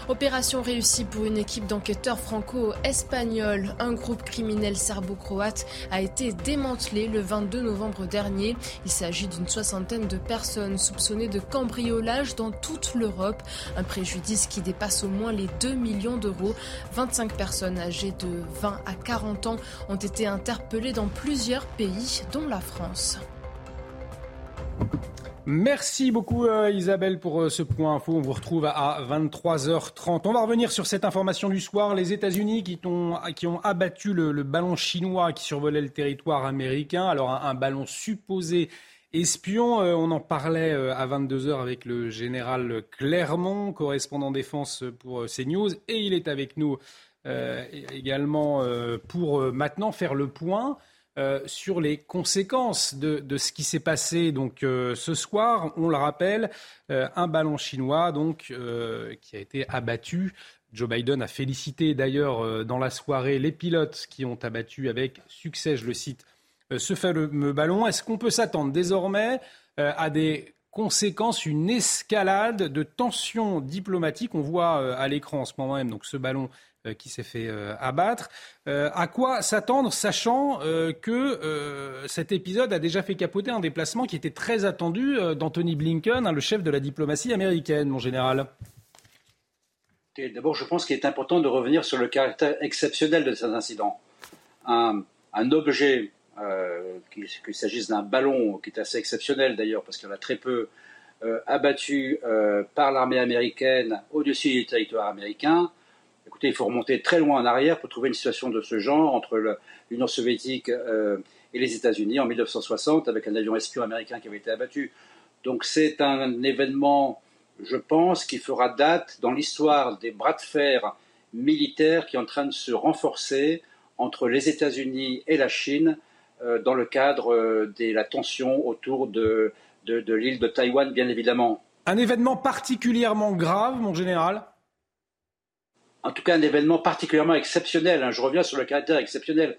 [SPEAKER 2] Opération réussie pour une équipe d'enquêteurs franco-espagnols. Un groupe criminel serbo-croate a été démantelé le 22 novembre dernier. Il s'agit d'une soixantaine de personnes soupçonnées de cambriolage dans toute l'Europe. Un préjudice qui dépasse au moins les 2 millions d'euros. 25 personnes âgées de 20 à 40 ans ont été interpellées dans plusieurs pays, dont la France.
[SPEAKER 1] Merci beaucoup euh, Isabelle pour euh, ce point info. On vous retrouve à 23h30. On va revenir sur cette information du soir. Les États-Unis qui, qui, ont abattu le, ballon chinois qui survolait le territoire américain. Alors un, ballon supposé espion. Euh, on en parlait à 22h avec le général Clermont, correspondant défense pour CNews, et il est avec nous également pour maintenant faire le point. Euh, sur les conséquences de, ce qui s'est passé donc euh, ce soir. On le rappelle, euh, un ballon chinois donc qui a été abattu. Joe Biden a félicité d'ailleurs dans la soirée les pilotes qui ont abattu avec succès, je le cite, ce fameux ballon. Est-ce qu'on peut s'attendre désormais à des conséquences, une escalade de tensions diplomatiques? On voit à l'écran en ce moment même donc ce ballon qui s'est fait euh, abattre. Euh, à quoi s'attendre, sachant que cet épisode a déjà fait capoter un déplacement qui était très attendu d'Anthony Blinken, hein, le chef de la diplomatie américaine, mon général?
[SPEAKER 5] D'abord, je pense qu'il est important de revenir sur le caractère exceptionnel de cet incident. Un, objet, qu'il s'agisse d'un ballon, qui est assez exceptionnel d'ailleurs, parce qu'il y en a très peu, abattu par l'armée américaine au-dessus du territoire américain, il faut remonter très loin en arrière pour trouver une situation de ce genre entre l'Union soviétique euh, et les États-Unis en 1960 avec un avion espion américain qui avait été abattu. Donc c'est un événement, je pense, qui fera date dans l'histoire des bras de fer militaires qui est en train de se renforcer entre les États-Unis et la Chine euh, dans le cadre euh, de la tension autour de, de l'île de Taïwan, bien évidemment.
[SPEAKER 1] Un événement particulièrement grave, mon général?
[SPEAKER 5] En tout cas un événement particulièrement exceptionnel. Hein. Je reviens sur le caractère exceptionnel.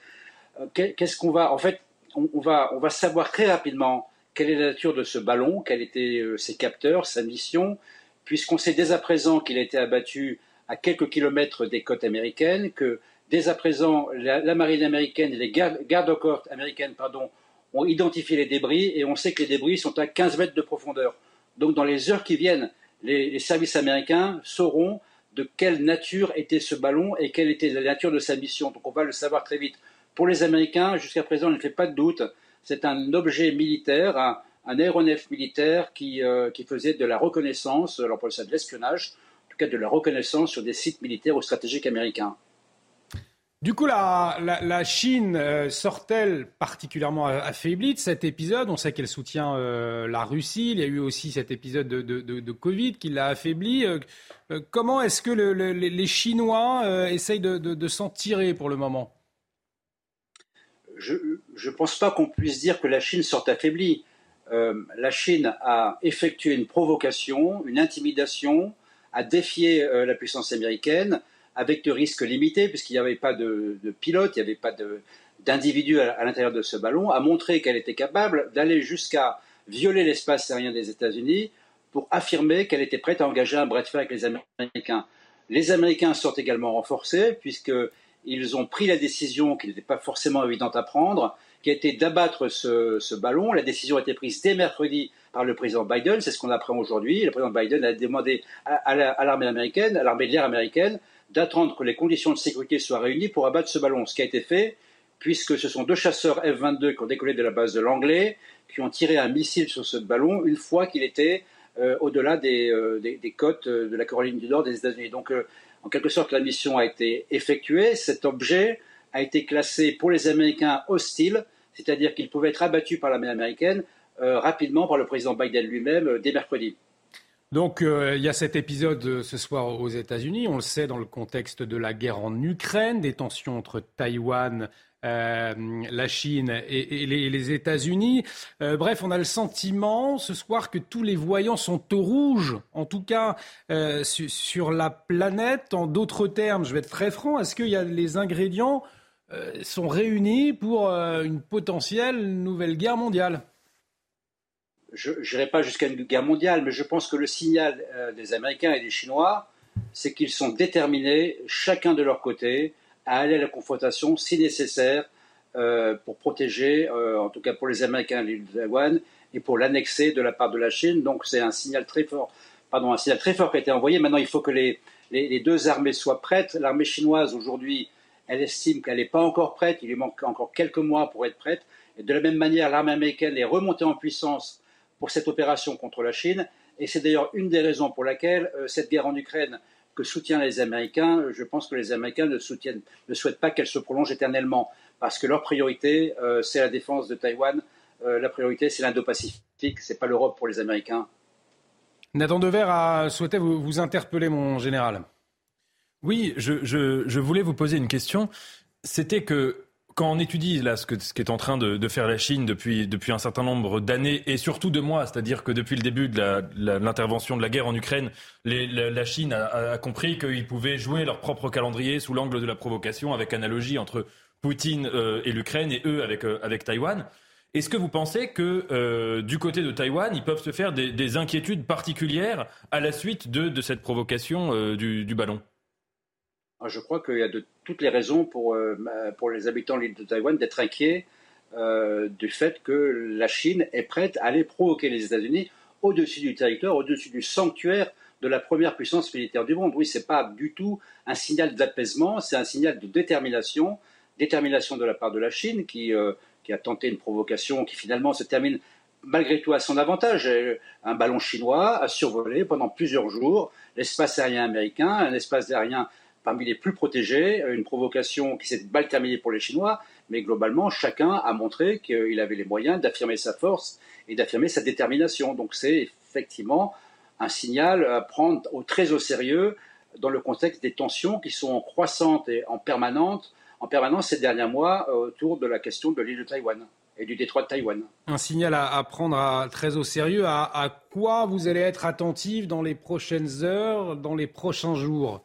[SPEAKER 5] Euh, qu'est-ce qu'on va, en fait, on, va, on va savoir très rapidement quelle est la nature de ce ballon, quels étaient euh, ses capteurs, sa mission, puisqu'on sait dès à présent qu'il a été abattu à quelques kilomètres des côtes américaines, que dès à présent la, marine américaine et les gardes-côtes américaines, pardon, ont identifié les débris et on sait que les débris sont à 15 mètres de profondeur. Donc dans les heures qui viennent, les services américains sauront de quelle nature était ce ballon et quelle était la nature de sa mission. Donc on va le savoir très vite. Pour les Américains, jusqu'à présent, il ne fait pas de doute. C'est un objet militaire, un, aéronef militaire qui, euh, qui, faisait de la reconnaissance, alors pour ça de l'espionnage, en tout cas de la reconnaissance sur des sites militaires ou stratégiques américains.
[SPEAKER 1] Du coup, la, Chine euh, sort-elle particulièrement affaiblie de cet épisode? On sait qu'elle soutient euh, la Russie. Il y a eu aussi cet épisode de, Covid qui l'a affaiblie. Euh, comment est-ce que les Chinois essayent de, s'en tirer pour le moment?
[SPEAKER 5] Je ne pense pas qu'on puisse dire que la Chine sort affaiblie. la Chine a effectué une provocation, une intimidation, a défié la puissance américaine avec de risques limités, puisqu'il n'y avait pas de, pilote, il n'y avait pas d'individu à, l'intérieur de ce ballon, a montré qu'elle était capable d'aller jusqu'à violer l'espace aérien des États-Unis pour affirmer qu'elle était prête à engager un bras de avec les Américains. Les Américains sortent également renforcés, puisqu'ils ont pris la décision qui n'était pas forcément évidente à prendre, qui a été d'abattre ce, ballon. La décision a été prise dès mercredi par le président Biden, c'est ce qu'on apprend aujourd'hui. Le président Biden a demandé à l'armée américaine, à l'armée de l'air américaine, d'attendre que les conditions de sécurité soient réunies pour abattre ce ballon, ce qui a été fait, puisque ce sont deux chasseurs F-22 qui ont décollé de la base de l'Anglais, qui ont tiré un missile sur ce ballon une fois qu'il était euh, au-delà euh, des, côtes euh, de la Caroline du Nord des États-Unis. Donc, en quelque sorte, la mission a été effectuée. Cet objet a été classé pour les Américains hostile, c'est-à-dire qu'il pouvait être abattu par l'armée américaine rapidement par le président Biden lui-même dès mercredi.
[SPEAKER 1] Donc euh, il y a cet épisode euh, ce soir aux États-Unis, on le sait dans le contexte de la guerre en Ukraine, des tensions entre Taïwan, euh, la Chine et, les, États-Unis. bref, on a le sentiment ce soir que tous les voyants sont au rouge, en tout cas sur la planète. En d'autres termes, je vais être très franc, est-ce qu'il y a les ingrédients sont réunis pour une potentielle nouvelle guerre mondiale?
[SPEAKER 5] Je n'irai pas jusqu'à une guerre mondiale, mais je pense que le signal euh, des Américains et des Chinois c'est qu'ils sont déterminés, chacun de leur côté, à aller à la confrontation si nécessaire euh, pour protéger, euh, en tout cas pour les Américains, l'île de Taïwan et pour l'annexer de la part de la Chine. Donc c'est un signal très fort, pardon, un signal très fort qui a été envoyé. Maintenant, il faut que les, deux armées soient prêtes. L'armée chinoise aujourd'hui, elle estime qu'elle n'est pas encore prête. Il lui manque encore quelques mois pour être prête. De la même manière, l'armée américaine est remontée en puissance pour cette opération contre la Chine. Et c'est d'ailleurs une des raisons pour laquelle euh, cette guerre en Ukraine que soutiennent les Américains, je pense que les Américains ne, souhaitent pas qu'elle se prolonge éternellement, parce que leur priorité, euh, c'est la défense de Taïwan. Euh, la priorité, c'est l'Indo-Pacifique, c'est pas l'Europe pour les Américains.
[SPEAKER 1] Nathan Dever a souhaité vous interpeller, mon général.
[SPEAKER 6] Oui, je, voulais vous poser une question. C'était que quand on étudie là ce, que, ce qu'est en train de, faire la Chine depuis, depuis un certain nombre d'années et surtout de mois, c'est-à-dire que depuis le début de l'intervention de la guerre en Ukraine, la, Chine a, compris qu'ils pouvaient jouer leur propre calendrier sous l'angle de la provocation, avec analogie entre Poutine euh, et l'Ukraine et eux avec, euh, avec Taïwan. Est-ce que vous pensez que euh, du côté de Taïwan, ils peuvent se faire des, inquiétudes particulières à la suite de, cette provocation du ballon?
[SPEAKER 5] ah, je crois qu'il y a de toutes les raisons pour, euh, pour les habitants de l'île de Taïwan d'être inquiets euh, du fait que la Chine est prête à aller provoquer les États-Unis au-dessus du territoire, au-dessus du sanctuaire de la première puissance militaire du monde. Oui, ce n'est pas du tout un signal d'apaisement, c'est un signal de détermination, détermination de la part de la Chine qui, euh, qui a tenté une provocation qui finalement se termine malgré tout à son avantage. Un ballon chinois a survolé pendant plusieurs jours l'espace aérien américain, un espace aérien parmi les plus protégés, une provocation qui s'est mal terminée pour les Chinois, mais globalement, chacun a montré qu'il avait les moyens d'affirmer sa force et d'affirmer sa détermination. Donc c'est effectivement un signal à prendre très au sérieux dans le contexte des tensions qui sont croissantes et en en permanence ces derniers mois euh, autour de la question de l'île de Taïwan et du détroit de Taïwan.
[SPEAKER 1] Un signal à, prendre très au sérieux. à quoi vous allez être attentif dans les prochaines heures, dans les prochains jours?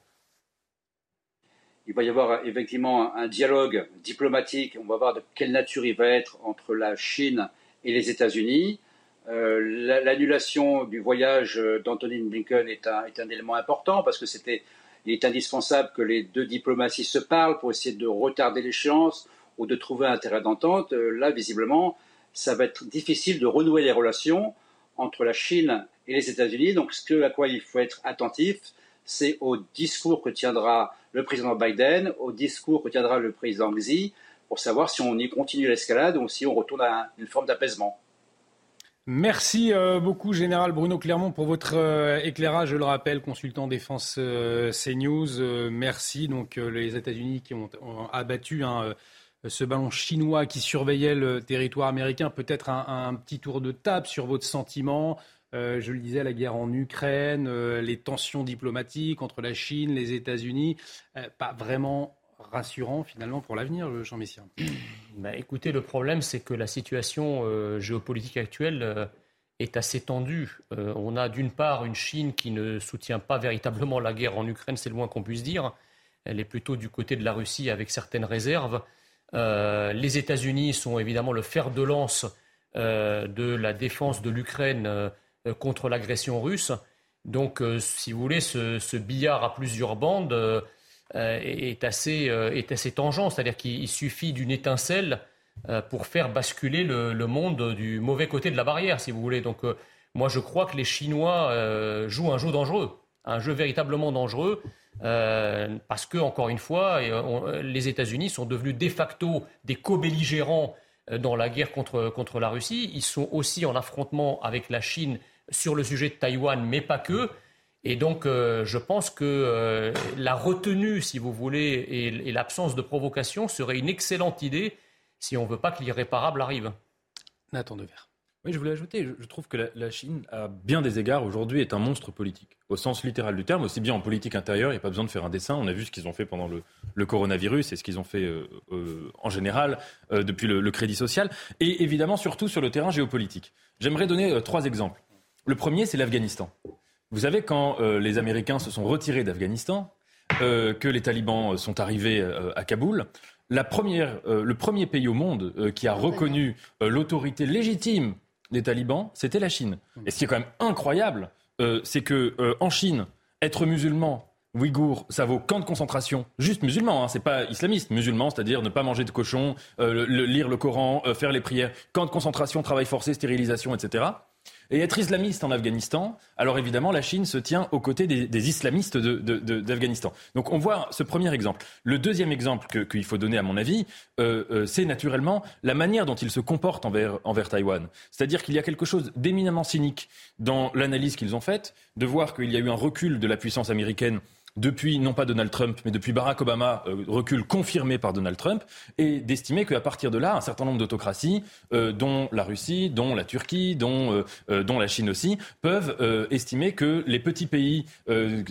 [SPEAKER 5] Il va y avoir effectivement un dialogue diplomatique. On va voir de quelle nature il va être entre la Chine et les États-Unis. Euh, l'annulation du voyage d'Anthony Blinken est un, est un, élément important parce que c'était, il est indispensable que les deux diplomaties se parlent pour essayer de retarder l'échéance ou de trouver un terrain d'entente. Euh, là, visiblement, ça va être difficile de renouer les relations entre la Chine et les États-Unis. Donc, ce à quoi il faut être attentif, c'est au discours que tiendra le président Biden, au discours que tiendra le président Xi, pour savoir si on y continue l'escalade ou si on retourne à une forme d'apaisement.
[SPEAKER 1] Merci euh, beaucoup, Général Bruno Clermont, pour votre euh, éclairage. Je le rappelle, consultant défense euh, CNews. merci. Donc, les États-Unis qui ont, abattu hein, ce ballon chinois qui surveillait le territoire américain. Peut-être un, petit tour de table sur votre sentiment euh, je le disais, la guerre en Ukraine, euh, les tensions diplomatiques entre la Chine, les États-Unis, euh, pas vraiment rassurant finalement pour l'avenir, Jean Messien.
[SPEAKER 3] Bah, écoutez, le problème, c'est que la situation géopolitique actuelle est assez tendue. on a d'une part une Chine qui ne soutient pas véritablement la guerre en Ukraine, c'est le moins qu'on puisse dire. Elle est plutôt du côté de la Russie avec certaines réserves. les États-Unis sont évidemment le fer de lance de la défense de l'Ukraine contre l'agression russe. Donc, euh, si vous voulez, ce, billard à plusieurs bandes euh, est, assez, est assez tangent, c'est-à-dire qu'il suffit d'une étincelle pour faire basculer le, monde du mauvais côté de la barrière, si vous voulez. Donc, moi, je crois que les Chinois jouent un jeu dangereux, un jeu véritablement dangereux, parce que, encore une fois, les États-Unis sont devenus de facto des co-belligérants dans la guerre contre, contre la Russie. Ils sont aussi en affrontement avec la Chine sur le sujet de Taïwan, mais pas que. Et donc, euh, je pense que euh, la retenue, si vous voulez, et, l'absence de provocation serait une excellente idée si on ne veut pas que l'irréparable arrive.
[SPEAKER 1] Nathan Devers.
[SPEAKER 6] Oui, je voulais ajouter, je, trouve que la, Chine, à bien des égards, aujourd'hui, est un monstre politique, au sens littéral du terme, aussi bien en politique intérieure, il n'y a pas besoin de faire un dessin, on a vu ce qu'ils ont fait pendant le, coronavirus et ce qu'ils ont fait euh, en général depuis le, le, crédit social, et évidemment surtout sur le terrain géopolitique. J'aimerais donner trois exemples. Le premier, c'est l'Afghanistan. Vous savez, quand euh, les Américains se sont retirés d'Afghanistan, euh, que les talibans euh, sont arrivés à Kaboul, la première, le premier pays au monde qui a reconnu l'autorité légitime des talibans, c'était la Chine. Et ce qui est quand même incroyable, c'est que en Chine, être musulman, Ouïghours, ça vaut camp de concentration, juste musulman, hein, c'est pas islamiste, musulman, c'est-à-dire ne pas manger de cochon, euh, lire le Coran, euh, faire les prières, camp de concentration, travail forcé, stérilisation, etc. Et être islamiste en Afghanistan, alors évidemment, la Chine se tient aux côtés des, islamistes d'Afghanistan. Donc on voit ce premier exemple. Le deuxième exemple qu'il faut donner, à mon avis, euh, c'est naturellement la manière dont ils se comportent envers, envers Taïwan. C'est-à-dire qu'il y a quelque chose d'éminemment cynique dans l'analyse qu'ils ont faite, de voir qu'il y a eu un recul de la puissance américaine depuis, non pas Donald Trump, mais depuis Barack Obama, euh, recul confirmé par Donald Trump, et d'estimer qu'à partir de là, un certain nombre d'autocraties, euh, dont la Russie, dont la Turquie, dont, euh, dont la Chine aussi, peuvent estimer que les petits pays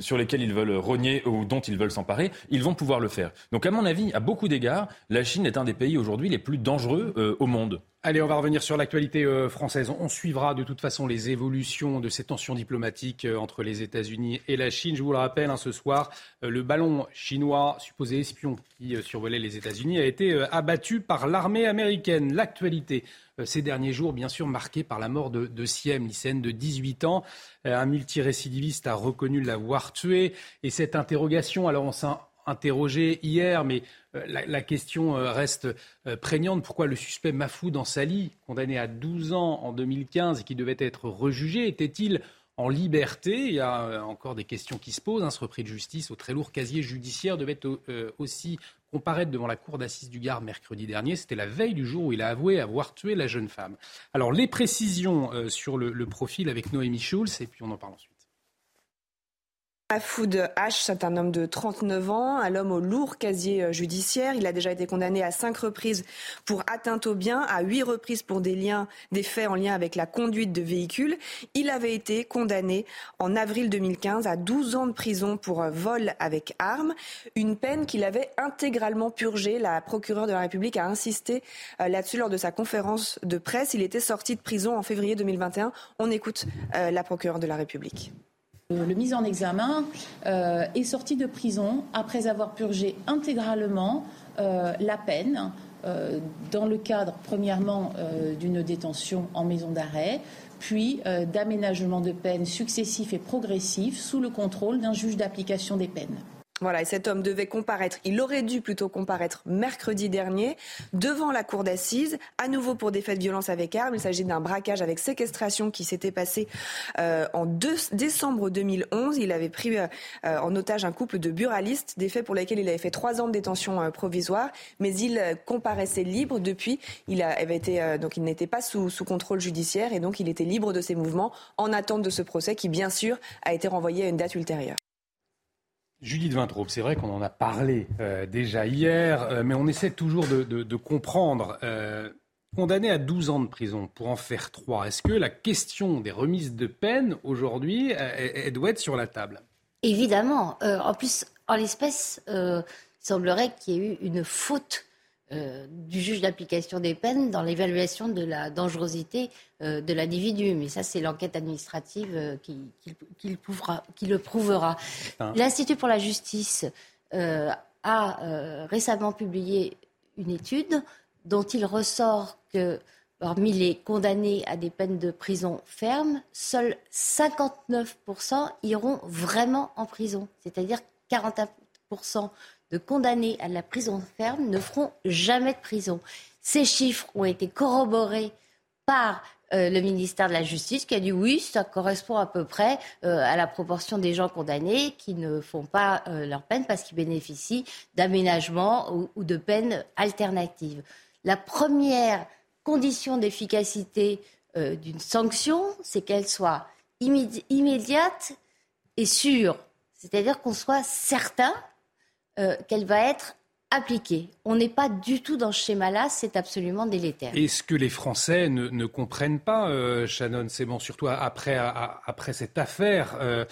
[SPEAKER 6] sur lesquels ils veulent rogner ou dont ils veulent s'emparer, ils vont pouvoir le faire. Donc à mon avis, à beaucoup d'égards, la Chine est un des pays aujourd'hui les plus dangereux au monde.
[SPEAKER 1] Allez, on va revenir sur l'actualité euh, française. On suivra de toute façon les évolutions de ces tensions diplomatiques euh, entre les États-Unis et la Chine. Je vous le rappelle, hein, ce soir, euh, le ballon chinois, supposé espion qui survolait les États-Unis, a été abattu par l'armée américaine. L'actualité ces derniers jours, bien sûr, marquée par la mort de, Siem, lycéenne de 18 ans. Un multirécidiviste a reconnu l'avoir tué. Et cette interrogation, alors on s'est interrogé hier, mais euh, la, question euh, reste euh, prégnante. Pourquoi le suspect Mafoud Ansali, condamné à 12 ans en 2015 et qui devait être rejugé, était-il en liberté? Il y a encore des questions qui se posent. Un Ce repris de justice au très lourd casier judiciaire devait aussi comparaître devant la cour d'assises du Gard mercredi dernier. C'était la veille du jour où il a avoué avoir tué la jeune femme. Alors, les précisions sur le, le profil avec Noémie Schulz, et puis on en parle ensuite.
[SPEAKER 18] Mafoud H, c'est un homme de 39 ans, un homme au lourd casier euh, judiciaire. Il a déjà été condamné à cinq reprises pour atteinte au bien, à huit reprises pour des liens, des faits en lien avec la conduite de véhicules. Il avait été condamné en avril 2015 à 12 ans de prison pour euh, vol avec arme, une peine qu'il avait intégralement purgée. La procureure de la République a insisté euh, là-dessus lors de sa conférence de presse. Il était sorti de prison en février 2021. On écoute la procureure de la République.
[SPEAKER 19] Le mis en examen euh, est sorti de prison après avoir purgé intégralement euh, la peine euh, dans le cadre, premièrement, d'une détention en maison d'arrêt, puis d'aménagement de peine successifs et progressifs sous le contrôle d'un juge d'application des peines.
[SPEAKER 18] Voilà, et cet homme devait comparaître, il aurait dû plutôt comparaître mercredi dernier devant la cour d'assises, à nouveau pour des faits de violence avec armes. Il s'agit d'un braquage avec séquestration qui s'était passé euh, en décembre 2011. Il avait pris euh, en otage un couple de buralistes, des faits pour lesquels il avait fait trois ans de détention euh, provisoire, mais il comparaissait libre depuis. Il avait été donc il n'était pas sous, sous contrôle judiciaire et donc il était libre de ses mouvements en attente de ce procès qui, bien sûr, a été renvoyé à une date ultérieure.
[SPEAKER 1] Judith Vintraube, c'est vrai qu'on en a parlé euh, déjà hier, euh, mais on essaie toujours de, comprendre. Euh, condamné à 12 ans de prison pour en faire 3, est-ce que la question des remises de peine aujourd'hui, elle, doit être sur la table?
[SPEAKER 4] Évidemment. en plus, en l'espèce, il semblerait qu'il y ait eu une faute euh, du juge d'application des peines dans l'évaluation de la dangerosité euh, de l'individu. Mais ça, c'est l'enquête administrative euh, qui, le prouvera. L'Institut pour la justice a récemment publié une étude dont il ressort que parmi les condamnés à des peines de prison ferme, seuls 59% iront vraiment en prison, c'est-à-dire 41% de condamnés à la prison ferme ne feront jamais de prison. Ces chiffres ont été corroborés par euh, le ministère de la Justice qui a dit oui, ça correspond à peu près euh, à la proportion des gens condamnés qui ne font pas euh, leur peine parce qu'ils bénéficient d'aménagements ou, de peines alternatives. La première condition d'efficacité d'une sanction, c'est qu'elle soit immédiate et sûre. C'est-à-dire qu'on soit certain euh, qu'elle va être appliquée. On n'est pas du tout dans ce schéma-là, c'est absolument délétère.
[SPEAKER 1] Et ce que les Français ne, comprennent pas, euh, Shannon, c'est bon, surtout après, cette affaire euh,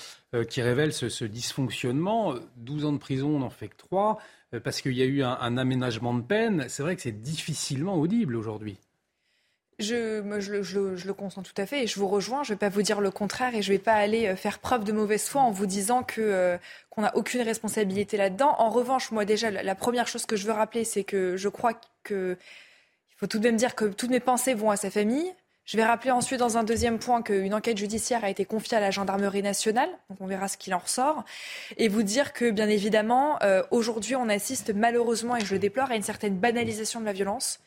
[SPEAKER 1] qui révèle ce, dysfonctionnement, 12 ans de prison, on n'en fait que 3, parce qu'il y a eu un aménagement de peine, c'est vrai que c'est difficilement audible aujourd'hui.
[SPEAKER 11] Je, je, le consens tout à fait et je vous rejoins. Je ne vais pas vous dire le contraire et je ne vais pas aller euh, faire preuve de mauvaise foi en vous disant que euh, qu'on n'a aucune responsabilité là-dedans. En revanche, moi déjà, la, première chose que je veux rappeler, c'est que je crois que il faut tout de même dire que toutes mes pensées vont à sa famille, Je vais rappeler ensuite dans un deuxième point qu'une enquête judiciaire a été confiée à la gendarmerie nationale, donc on verra ce qu'il en ressort, et vous dire que bien évidemment, euh, aujourd'hui on assiste malheureusement, et je le déplore, à une certaine banalisation de la violence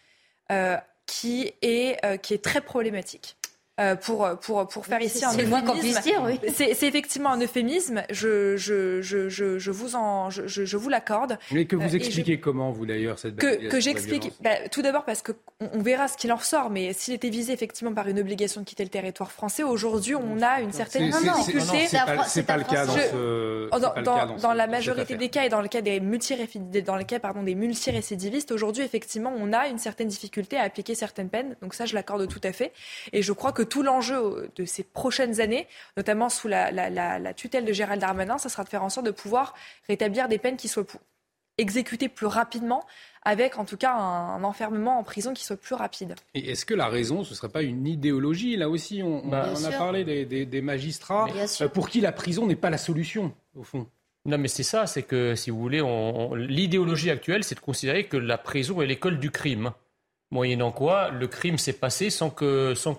[SPEAKER 11] qui, est, euh, qui est très problématique. Euh, pour, pour, pour faire ici un euphémisme. Oui. C'est effectivement un euphémisme, je, je, je, je, vous, en, je, je vous l'accorde.
[SPEAKER 1] Mais que vous euh, expliquez comment, vous d'ailleurs, cette
[SPEAKER 11] Que, que j'explique, bah, tout d'abord parce qu'on on verra ce qu'il en ressort, mais s'il était visé effectivement par une obligation de quitter le territoire français, aujourd'hui on a une certaine difficulté.
[SPEAKER 1] C'est pas, pas, le cas dans ce.
[SPEAKER 11] Dans, dans, la majorité des cas et dans le cas des, dans le cas, pardon, des multirécidivistes, aujourd'hui effectivement on a une certaine difficulté à appliquer certaines peines, donc ça je l'accorde tout à fait. Et je crois que tout l'enjeu de ces prochaines années, notamment sous la, tutelle de Gérald Darmanin, ça sera de faire en sorte de pouvoir rétablir des peines qui soient exécutées plus rapidement, avec en tout cas un, enfermement en prison qui soit plus rapide.
[SPEAKER 1] Et est-ce que la raison, ce ne serait pas une idéologie Là aussi, on, bah, a parlé des, magistrats, euh, pour qui la prison n'est pas la solution, au fond.
[SPEAKER 3] Non, mais c'est ça, c'est que, si vous voulez, l'idéologie actuelle, c'est de considérer que la prison est l'école du crime. Moyennant quoi, le crime s'est passé sans que, sans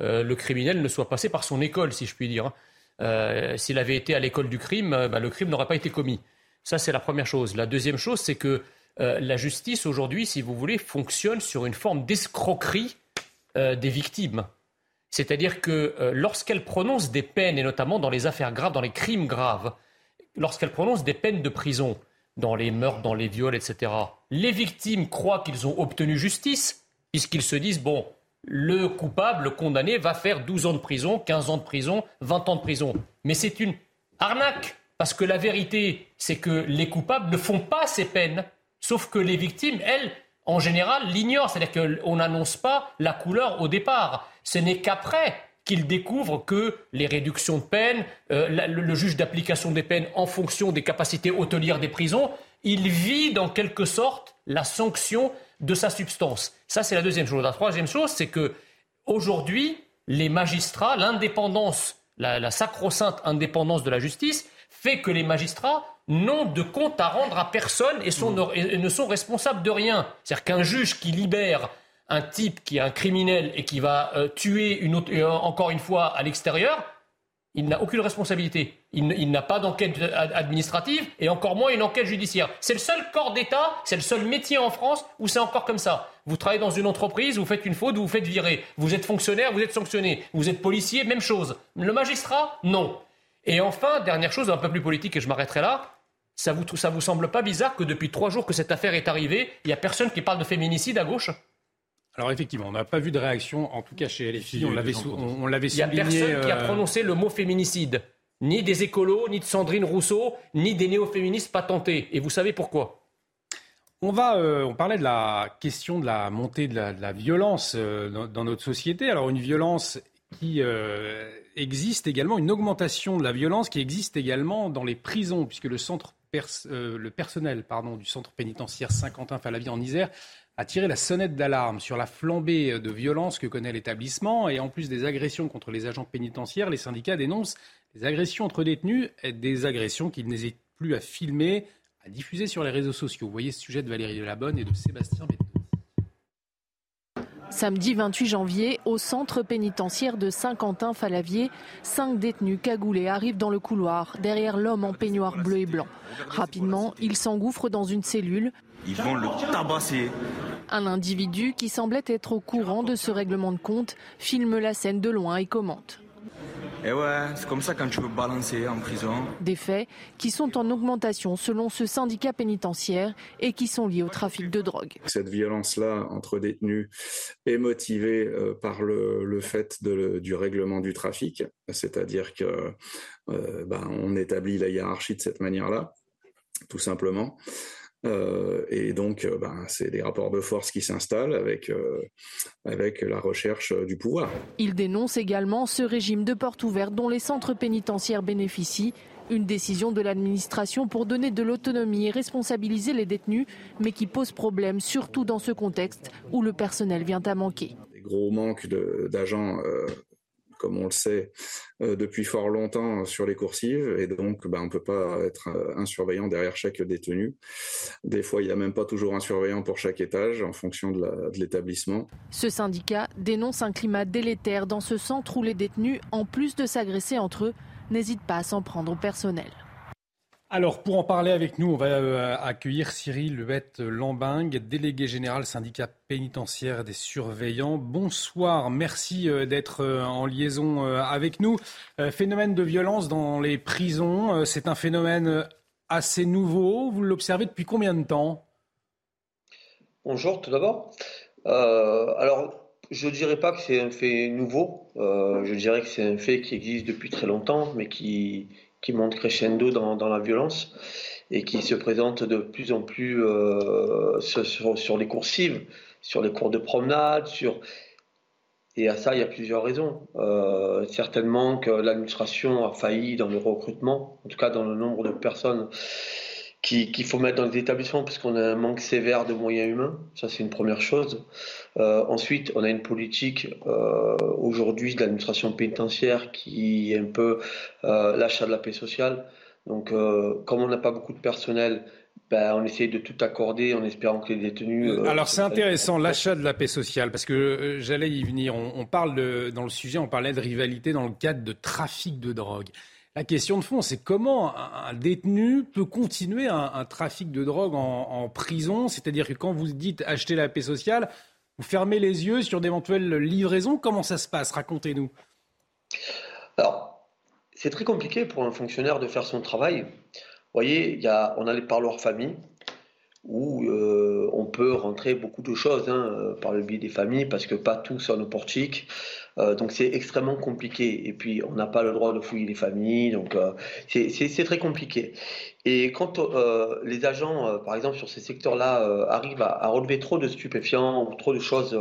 [SPEAKER 3] euh, le criminel ne soit passé par son école, si je puis dire. Hein. Euh, s'il avait été à l'école du crime, euh, bah, le crime n'aurait pas été commis. Ça, c'est la première chose. La deuxième chose, c'est que la justice, aujourd'hui, si vous voulez, fonctionne sur une forme d'escroquerie des victimes. C'est-à-dire que lorsqu'elle prononce des peines, et notamment dans les affaires graves, dans les crimes graves, lorsqu'elle prononce des peines de prison, dans les meurtres, dans les viols, etc., les victimes croient qu'ils ont obtenu justice, puisqu'ils se disent, bon, le coupable, le condamné, va faire 12 ans de prison, 15 ans de prison, 20 ans de prison. Mais c'est une arnaque, parce que la vérité, c'est que les coupables ne font pas ces peines, sauf que les victimes, elles, en général, l'ignorent. C'est-à-dire qu'on n'annonce pas la couleur au départ. Ce n'est qu'après qu'ils découvrent que les réductions de peine, euh, le, juge d'application des peines en fonction des capacités hôtelières des prisons, il vide en quelque sorte la sanction de sa substance. Ça, c'est la deuxième chose. La troisième chose, c'est que aujourd'hui, les magistrats, l'indépendance, la, sacro-sainte indépendance de la justice, fait que les magistrats n'ont de compte à rendre à personne et, ne sont responsables de rien. C'est-à-dire qu'un juge qui libère un type qui est un criminel et qui va euh, tuer une autre, euh, encore une fois à l'extérieur, il n'a aucune responsabilité. Il, n'a pas d'enquête administrative et encore moins une enquête judiciaire. C'est le seul corps d'État, c'est le seul métier en France où c'est encore comme ça. Vous travaillez dans une entreprise, vous faites une faute, vous vous faites virer. Vous êtes fonctionnaire, vous êtes sanctionné. Vous êtes policier, même chose. Le magistrat, non. Et enfin, dernière chose, un peu plus politique, et je m'arrêterai là. Ça vous, ça vous semble pas bizarre que depuis trois jours que cette affaire est arrivée, il n'y a personne qui parle de féminicide à gauche?
[SPEAKER 1] Alors effectivement, on n'a pas vu de réaction, en tout cas chez LFI, on l'avait, on, l'avait
[SPEAKER 3] souligné. Il n'y a personne qui a euh, prononcé le mot féminicide, ni des écolos, ni de Sandrine Rousseau, ni des néo-féministes patentés. Et vous savez pourquoi?
[SPEAKER 1] On va, euh, on parlait de la question de la montée de la, violence euh, dans, notre société. Alors une violence qui existe également, une augmentation de la violence qui existe également dans les prisons, puisque le centre le personnel pardon, du centre pénitentiaire Saint-Quentin-Falavier en Isère a tiré la sonnette d'alarme sur la flambée de violence que connaît l'établissement. Et en plus des agressions contre les agents pénitentiaires, les syndicats dénoncent des agressions entre détenus, et des agressions qu'ils n'hésitent plus à filmer, à diffuser sur les réseaux sociaux. Vous voyez ce sujet de Valérie Delabonne et de Sébastien Betteau.
[SPEAKER 20] Samedi 28 janvier, au centre pénitentiaire de Saint-Quentin-Falavier, cinq détenus cagoulés arrivent dans le couloir, derrière l'homme en peignoir bleu et blanc. Rapidement, ils s'engouffrent dans une cellule.
[SPEAKER 21] Ils vont le tabasser.
[SPEAKER 20] Un individu qui semblait être au courant de ce règlement de compte filme la scène de loin et commente.
[SPEAKER 21] Et eh ouais, c'est comme ça quand tu veux balancer en prison.
[SPEAKER 20] Des faits qui sont en augmentation selon ce syndicat pénitentiaire et qui sont liés au trafic de drogue.
[SPEAKER 22] Cette violence-là entre détenus est motivée euh, par le, fait du règlement du trafic, c'est-à-dire que euh, ben, on établit la hiérarchie de cette manière-là, tout simplement. Euh, et donc, euh, ben, c'est des rapports de force qui s'installent avec, euh, avec la recherche du pouvoir.
[SPEAKER 20] Il dénonce également ce régime de porte ouverte dont les centres pénitentiaires bénéficient. Une décision de l'administration pour donner de l'autonomie et responsabiliser les détenus, mais qui pose problème, surtout dans ce contexte où le personnel vient à manquer.
[SPEAKER 22] Des gros manques d'agents comme on le sait depuis fort longtemps sur les coursives, et donc bah, on ne peut pas être un surveillant derrière chaque détenu. Des fois, il n'y a même pas toujours un surveillant pour chaque étage en fonction de l'établissement.
[SPEAKER 20] Ce syndicat dénonce un climat délétère dans ce centre où les détenus, en plus de s'agresser entre eux, n'hésitent pas à s'en prendre au personnel.
[SPEAKER 1] Alors, pour en parler avec nous, on va euh, accueillir Cyril Lubette Lambing, délégué général syndicat pénitentiaire des surveillants. Bonsoir, merci euh, d'être euh, en liaison avec nous. Phénomène de violence dans les prisons, c'est un phénomène assez nouveau. Vous l'observez depuis combien de temps?
[SPEAKER 23] Bonjour, tout d'abord. alors, je ne dirais pas que c'est un fait nouveau. je dirais que c'est un fait qui existe depuis très longtemps, mais qui qui monte crescendo dans, la violence et qui se présente de plus en plus euh, sur, sur, les coursives, sur les cours de promenade, sur... Et à ça, il y a plusieurs raisons. Euh, certainement que l'administration a failli dans le recrutement, en tout cas dans le nombre de personnes qu'il faut mettre dans les établissements, parce qu'on a un manque sévère de moyens humains. Ça, c'est une première chose. Euh, ensuite, on a une politique euh, aujourd'hui de l'administration pénitentiaire qui est un peu euh, l'achat de la paix sociale. Donc, comme on n'a pas beaucoup de personnel, ben, on essaye de tout accorder en espérant que les détenus.
[SPEAKER 1] Alors c'est intéressant l'achat de la paix sociale parce que j'allais y venir. On, parle de, dans le sujet, on parlait de rivalité dans le cadre de trafic de drogue. La question de fond, c'est comment un, détenu peut continuer un, trafic de drogue en, prison? C'est-à-dire que quand vous dites acheter la paix sociale, vous fermez les yeux sur d'éventuelles livraisons Comment ça se passe? Racontez-nous.
[SPEAKER 23] Alors, c'est très compliqué pour un fonctionnaire de faire son travail. Vous voyez, on a les parloirs famille où euh, peut rentrer beaucoup de choses hein, euh, par le biais des familles parce que pas tout sont nos portiques. Euh, donc c'est extrêmement compliqué. Et puis on n'a pas le droit de fouiller les familles, donc euh, c'est très compliqué. Et quand les agents, par exemple sur ces secteurs-là, arrivent à, relever trop de stupéfiants ou trop de choses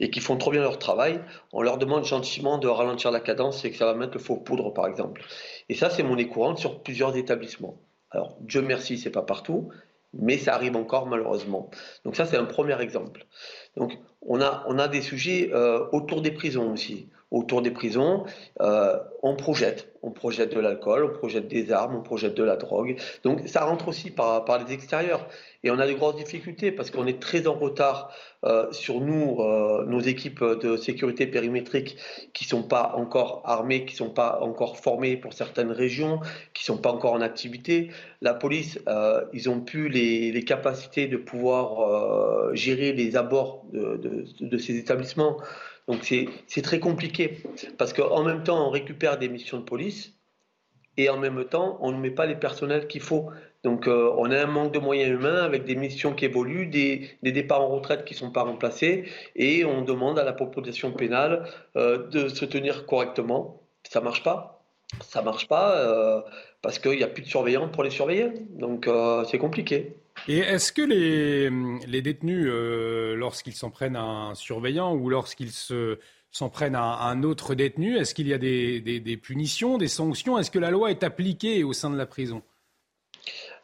[SPEAKER 23] et qui font trop bien leur travail, on leur demande gentiment de ralentir la cadence et que ça va mettre le faux poudre, par exemple. Et ça, c'est monnaie courante sur plusieurs établissements. Alors, Dieu merci, c'est pas partout, mais ça arrive encore malheureusement. Donc ça, c'est un premier exemple. Donc on a, on a des sujets euh, autour des prisons aussi. Autour des prisons, euh, on projette. On projette de l'alcool, on projette des armes, on projette de la drogue. Donc ça rentre aussi par, les extérieurs. Et on a de grosses difficultés parce qu'on est très en retard euh, sur nous, euh, nos équipes de sécurité périmétrique qui sont pas encore armées, qui sont pas encore formées pour certaines régions, qui sont pas encore en activité. La police, ils ont pu les, capacités de pouvoir gérer les abords de ces établissements. Donc c'est très compliqué parce qu'en même temps on récupère des missions de police et en même temps on ne met pas les personnels qu'il faut. Donc euh, on a un manque de moyens humains avec des missions qui évoluent, des, départs en retraite qui ne sont pas remplacés, et on demande à la population pénale euh, de se tenir correctement. Ça ne marche pas. Ça ne marche pas euh, parce qu'il n'y a plus de surveillants pour les surveiller. Donc c'est compliqué.
[SPEAKER 1] Et est-ce que les, détenus, lorsqu'ils s'en prennent à un surveillant ou lorsqu'ils s'en prennent à un autre détenu, est-ce qu'il y a des, punitions, des sanctions? Est-ce que la loi est appliquée au sein de la prison?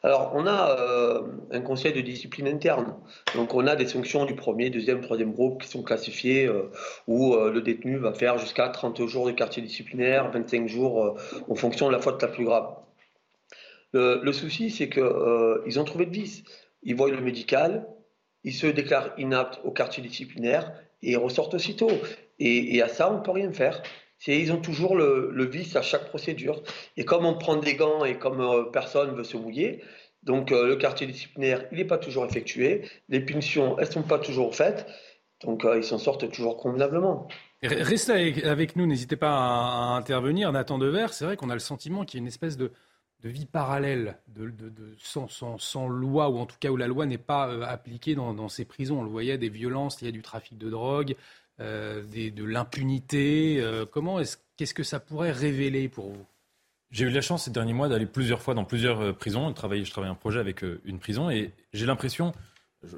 [SPEAKER 23] Alors, on a euh, un conseil de discipline interne. Donc, on a des sanctions du premier, deuxième, troisième groupe qui sont classifiées, euh, où euh, le détenu va faire jusqu'à 30 jours de quartier disciplinaire, 25 jours en fonction de la faute la plus grave. Le, souci, c'est qu'ils ont trouvé de vice. Ils voient le médical, ils se déclarent inaptes au quartier disciplinaire et ils ressortent aussitôt. Et, à ça, on ne peut rien faire ils ont toujours le, vice à chaque procédure. Et comme on prend des gants et comme euh, personne veut se mouiller, donc euh, le quartier disciplinaire, il n'est pas toujours effectué, les punitions, elles ne sont pas toujours faites, donc euh, ils s'en sortent toujours convenablement.
[SPEAKER 1] Restez avec, nous, n'hésitez pas à, intervenir. Nathan Devers, c'est vrai qu'on a le sentiment qu'il y a une espèce de, vie parallèle, de, sans, loi, ou en tout cas où la loi n'est pas appliquée dans, ces prisons. On le voyait, des violences, il y a du trafic de drogue, euh, de l'impunité euh, Comment est-ce, Qu'est-ce que ça pourrait révéler pour vous?
[SPEAKER 6] J'ai eu la chance ces derniers mois d'aller plusieurs fois dans plusieurs euh, prisons. Je travaille, je travaille un projet avec une prison et j'ai l'impression, je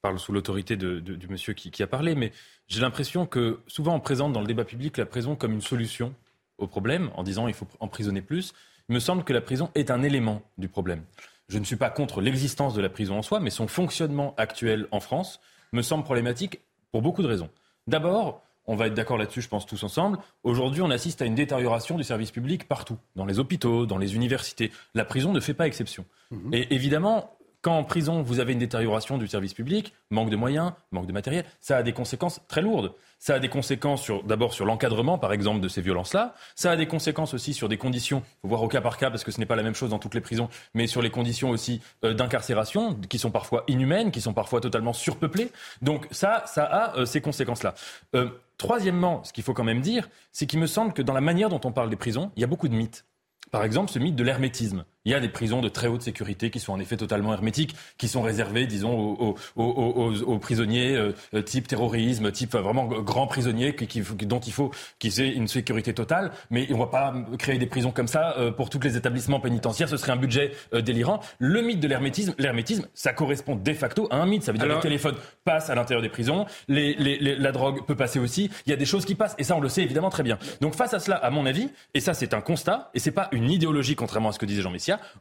[SPEAKER 6] parle sous l'autorité du monsieur qui, a parlé, mais j'ai l'impression que souvent on présente dans le débat public la prison comme une solution au problème en disant il faut emprisonner plus. Il me semble que la prison est un élément du problème. Je ne suis pas contre l'existence de la prison en soi, mais son fonctionnement actuel en France me semble problématique pour beaucoup de raisons. D'abord, on va être d'accord là-dessus, je pense, tous ensemble. Aujourd'hui, on assiste à une détérioration du service public partout, dans les hôpitaux, dans les universités. La prison ne fait pas exception. Mhm. Et évidemment, quand en prison, vous avez une détérioration du service public, manque de moyens, manque de matériel, ça a des conséquences très lourdes. Ça a des conséquences d'abord sur l'encadrement, par exemple, de ces violences-là. Ça a des conséquences aussi sur des conditions, faut voir au cas par cas parce que ce n'est pas la même chose dans toutes les prisons, mais sur les conditions aussi euh, d'incarcération qui sont parfois inhumaines, qui sont parfois totalement surpeuplées. Donc ça, ça a euh, ces conséquences-là. Euh, troisièmement, ce qu'il faut quand même dire, c'est qu'il me semble que dans la manière dont on parle des prisons, il y a beaucoup de mythes. Par exemple, ce mythe de l'hermétisme. Il y a des prisons de très haute sécurité qui sont en effet totalement hermétiques, qui sont réservées, disons, aux, prisonniers euh, type terrorisme, type vraiment grands prisonniers qui, dont il faut qu'ils aient une sécurité totale. Mais on ne va pas créer des prisons comme ça euh, pour tous les établissements pénitentiaires. Ce serait un budget euh, délirant. Le mythe de l'hermétisme, l'hermétisme, ça correspond de facto à un mythe. Ça veut dire que les téléphones passent à l'intérieur des prisons, la drogue peut passer aussi. Il y a des choses qui passent, et ça on le sait évidemment très bien. Donc face à cela, à mon avis, et ça c'est un constat, et c'est pas une idéologie contrairement à ce que disait Jean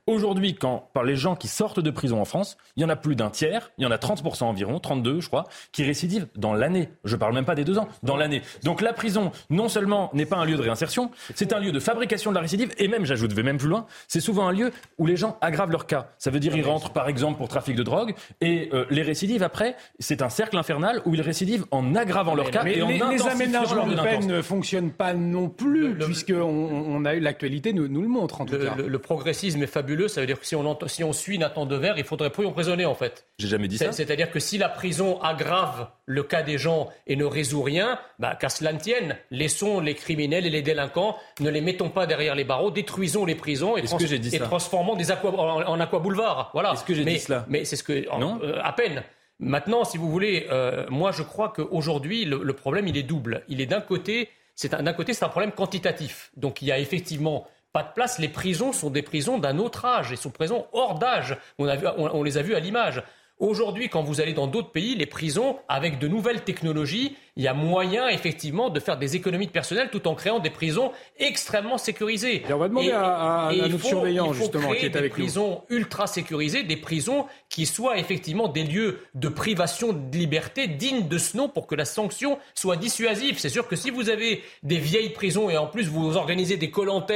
[SPEAKER 6] Aujourd'hui, quand par les gens qui sortent de prison en France, il y en a plus d'un tiers, il y en a 30% environ, 32 je crois, qui récidivent dans l'année. Je parle même pas des deux ans, dans l'année. Donc la prison, non seulement n'est pas un lieu de réinsertion, c'est un lieu de fabrication de la récidive, et même, j'ajoute, vais même plus loin, c'est souvent un lieu où les gens aggravent leur cas. Ça veut dire ils rentrent par exemple pour trafic de drogue, et euh, les récidives après, c'est un cercle infernal où ils récidivent en aggravant leur cas et en
[SPEAKER 1] les, les aménagements de peine ne fonctionnent pas non plus, puisqu'on on a eu l'actualité nous, nous le montre en tout cas.
[SPEAKER 3] le progressisme est fabuleux ça veut dire que si on, si on suit Nathan Dever, il faudrait plus emprisonner en fait.
[SPEAKER 6] J'ai jamais dit ça.
[SPEAKER 3] C'est-à-dire que si la prison aggrave le cas des gens et ne résout rien, bah, qu'à cela ne tienne, laissons les criminels et les délinquants, ne les mettons pas derrière les barreaux, détruisons les prisons et, transformons des aqua, en, aqua boulevard. Voilà.
[SPEAKER 6] Est-ce que j'ai dit cela
[SPEAKER 3] Mais c'est ce que non euh, à peine. Maintenant, si vous voulez, euh, moi je crois qu'aujourd'hui le, le problème il est double. Il est d'un côté, c'est d'un côté c'est un problème quantitatif. Donc il y a effectivement de place. Les prisons sont des prisons d'un autre âge et sont prisons hors d'âge. On, on, les a vus à l'image. Aujourd'hui, quand vous allez dans d'autres pays, les prisons, avec de nouvelles technologies, il y a moyen effectivement de faire des économies de personnel tout en créant des prisons extrêmement sécurisées.
[SPEAKER 1] Et on va demander à, notre surveillant justement qui est avec
[SPEAKER 3] des prisons ultra sécurisées, des prisons qui soient effectivement des lieux de privation de liberté dignes de ce nom pour que la sanction soit dissuasive. C'est sûr que si vous avez des vieilles prisons et en plus vous organisez des colantes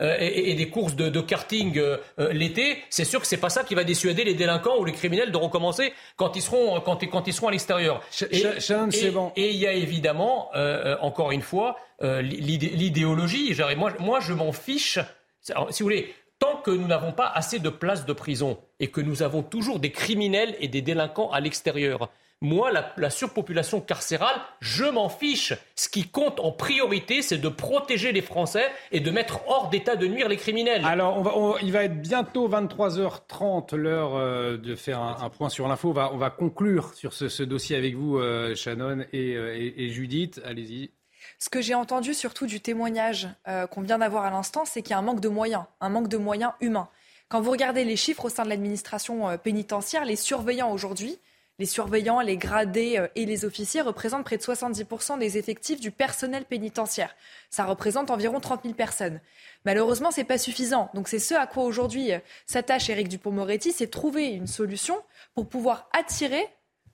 [SPEAKER 3] euh, et, des courses de, karting euh, euh, l'été, c'est sûr que c'est pas ça qui va dissuader les délinquants ou les criminels de recommencer quand ils seront quand, quand ils seront à l'extérieur.
[SPEAKER 1] Et, c'est bon
[SPEAKER 3] il y a évidemment, euh, euh, encore une fois, euh, l'idéologie. Moi, je m'en fiche. Si vous voulez, tant que nous n'avons pas assez de places de prison et que nous avons toujours des criminels et des délinquants à l'extérieur, moi, la, surpopulation carcérale, je m'en fiche. Ce qui compte en priorité, c'est de protéger les Français et de mettre hors d'état de nuire les criminels.
[SPEAKER 1] Alors, on va, il va être bientôt 23h30, l'heure euh, de faire un, point sur l'info. On va, on va conclure sur ce, dossier avec vous, euh, Shannon euh, et, Judith. Allez-y.
[SPEAKER 11] Ce que j'ai entendu surtout du témoignage qu'on vient d'avoir à l'instant, c'est qu'il y a un manque de moyens, un manque de moyens humains. Quand vous regardez les chiffres au sein de l'administration pénitentiaire, les surveillants aujourd'hui, les surveillants, les gradés euh, et les officiers représentent près de 70% des effectifs du personnel pénitentiaire. Ça représente environ 30 000 personnes. Malheureusement, ce n'est pas suffisant. Donc c'est ce à quoi aujourd'hui euh, s'attache Éric Dupont-Moretti, c'est trouver une solution pour pouvoir attirer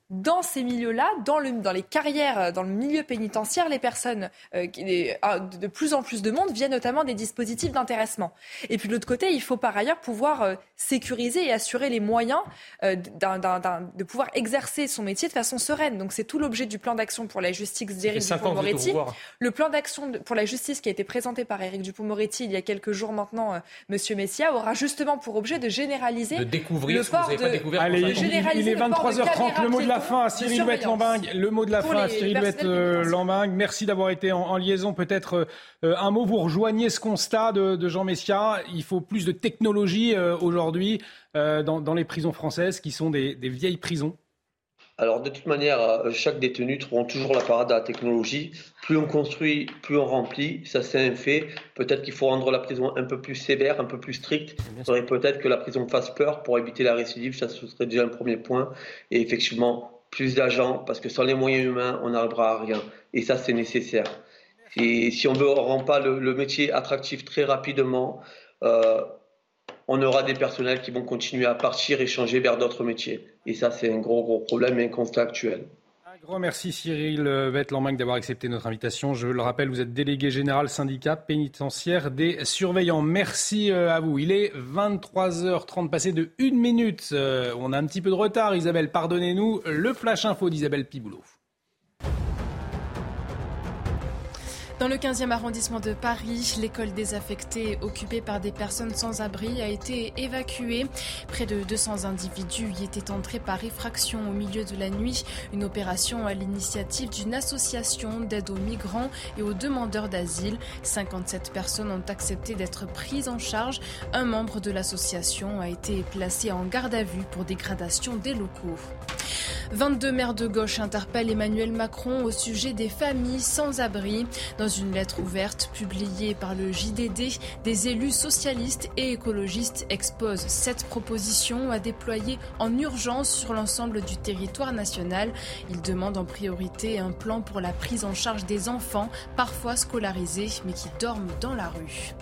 [SPEAKER 11] dans ces milieux-là, dans, dans, les carrières, euh, dans le milieu pénitentiaire, les personnes, euh, ah, de plus en plus de monde viennent notamment des dispositifs d'intéressement. Et puis de l'autre côté, il faut par ailleurs pouvoir euh, sécuriser et assurer les moyens de pouvoir exercer son métier de façon sereine. Donc c'est tout l'objet du plan d'action pour la justice d'Éric Dupond-Moretti. Le plan d'action pour la justice qui a été présenté par Éric Dupond-Moretti il y a quelques jours maintenant, Monsieur Messia, aura justement pour objet de généraliser
[SPEAKER 3] de découvrir le port de...
[SPEAKER 1] Allez, il est 23h30, le mot de la fin à Cyril Louette-Lambing. Le mot de la fin à Cyril Louette-Lambing. Merci d'avoir été en, liaison. Peut-être euh, un mot, vous rejoignez ce constat de, Jean Messia. Il faut plus de technologie euh, aujourd'hui euh, dans, les prisons françaises qui sont des, vieilles prisons.
[SPEAKER 23] Alors de toute manière, chaque détenu trouve toujours la parade à la technologie. Plus on construit, plus on remplit. Ça c'est un fait. Peut-être qu'il faut rendre la prison un peu plus sévère, un peu plus stricte. Il faudrait peut-être que la prison fasse peur pour éviter la récidive. Ça ce serait déjà un premier point. Et effectivement, plus d'agents, parce que sans les moyens humains, on n'arrivera à rien. Et ça, c'est nécessaire. Et si on ne rend pas le, métier attractif très rapidement, euh, on aura des personnels qui vont continuer à partir et changer vers d'autres métiers. Et ça, c'est un gros, gros problème et un constat actuel.
[SPEAKER 1] Grand merci Cyril Vettelmank d'avoir accepté notre invitation. Je le rappelle, vous êtes délégué général syndicat pénitentiaire des surveillants. Merci euh, à vous. Il est 23h30, passé de une minute. Euh, on a un petit peu de retard, Isabelle, pardonnez-nous. Le flash info d'Isabelle Piboulot.
[SPEAKER 2] Dans le 15e arrondissement de Paris, l'école désaffectée occupée par des personnes sans abri a été évacuée. Près de 200 individus y étaient entrés par effraction au milieu de la nuit. Une opération à l'initiative d'une association d'aide aux migrants et aux demandeurs d'asile. 57 personnes ont accepté d'être prises en charge. Un membre de l'association a été placé en garde à vue pour dégradation des locaux. 22 maires de gauche interpellent Emmanuel Macron au sujet des familles sans abri. Une lettre ouverte publiée par le JDD, des élus socialistes et écologistes exposent cette proposition à déployer en urgence sur l'ensemble du territoire national. Ils demandent en priorité un plan pour la prise en charge des enfants, parfois scolarisés, mais qui dorment dans la rue.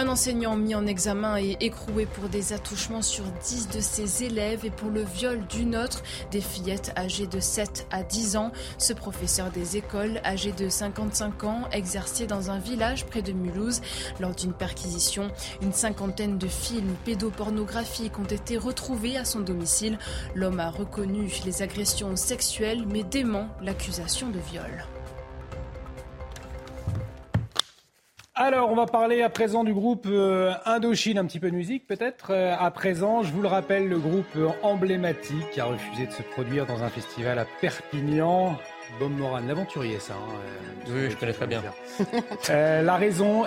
[SPEAKER 2] Un enseignant mis en examen et écroué pour des attouchements sur 10 de ses élèves et pour le viol d'une autre, des fillettes âgées de 7 à 10 ans. Ce professeur des écoles, âgé de 55 ans, exerçait dans un village près de Mulhouse. Lors d'une perquisition, une cinquantaine de films pédopornographiques ont été retrouvés à son domicile. L'homme a reconnu les agressions sexuelles mais dément l'accusation de viol.
[SPEAKER 1] Alors, on va parler à présent du groupe euh, Indochine, un petit peu de musique peut-être. Euh, à présent, je vous le rappelle, le groupe emblématique qui a refusé de se produire dans un festival à Perpignan. Bob Moran, l'aventurier, ça. Hein,
[SPEAKER 3] euh, oui, je connais très bien.
[SPEAKER 1] la raison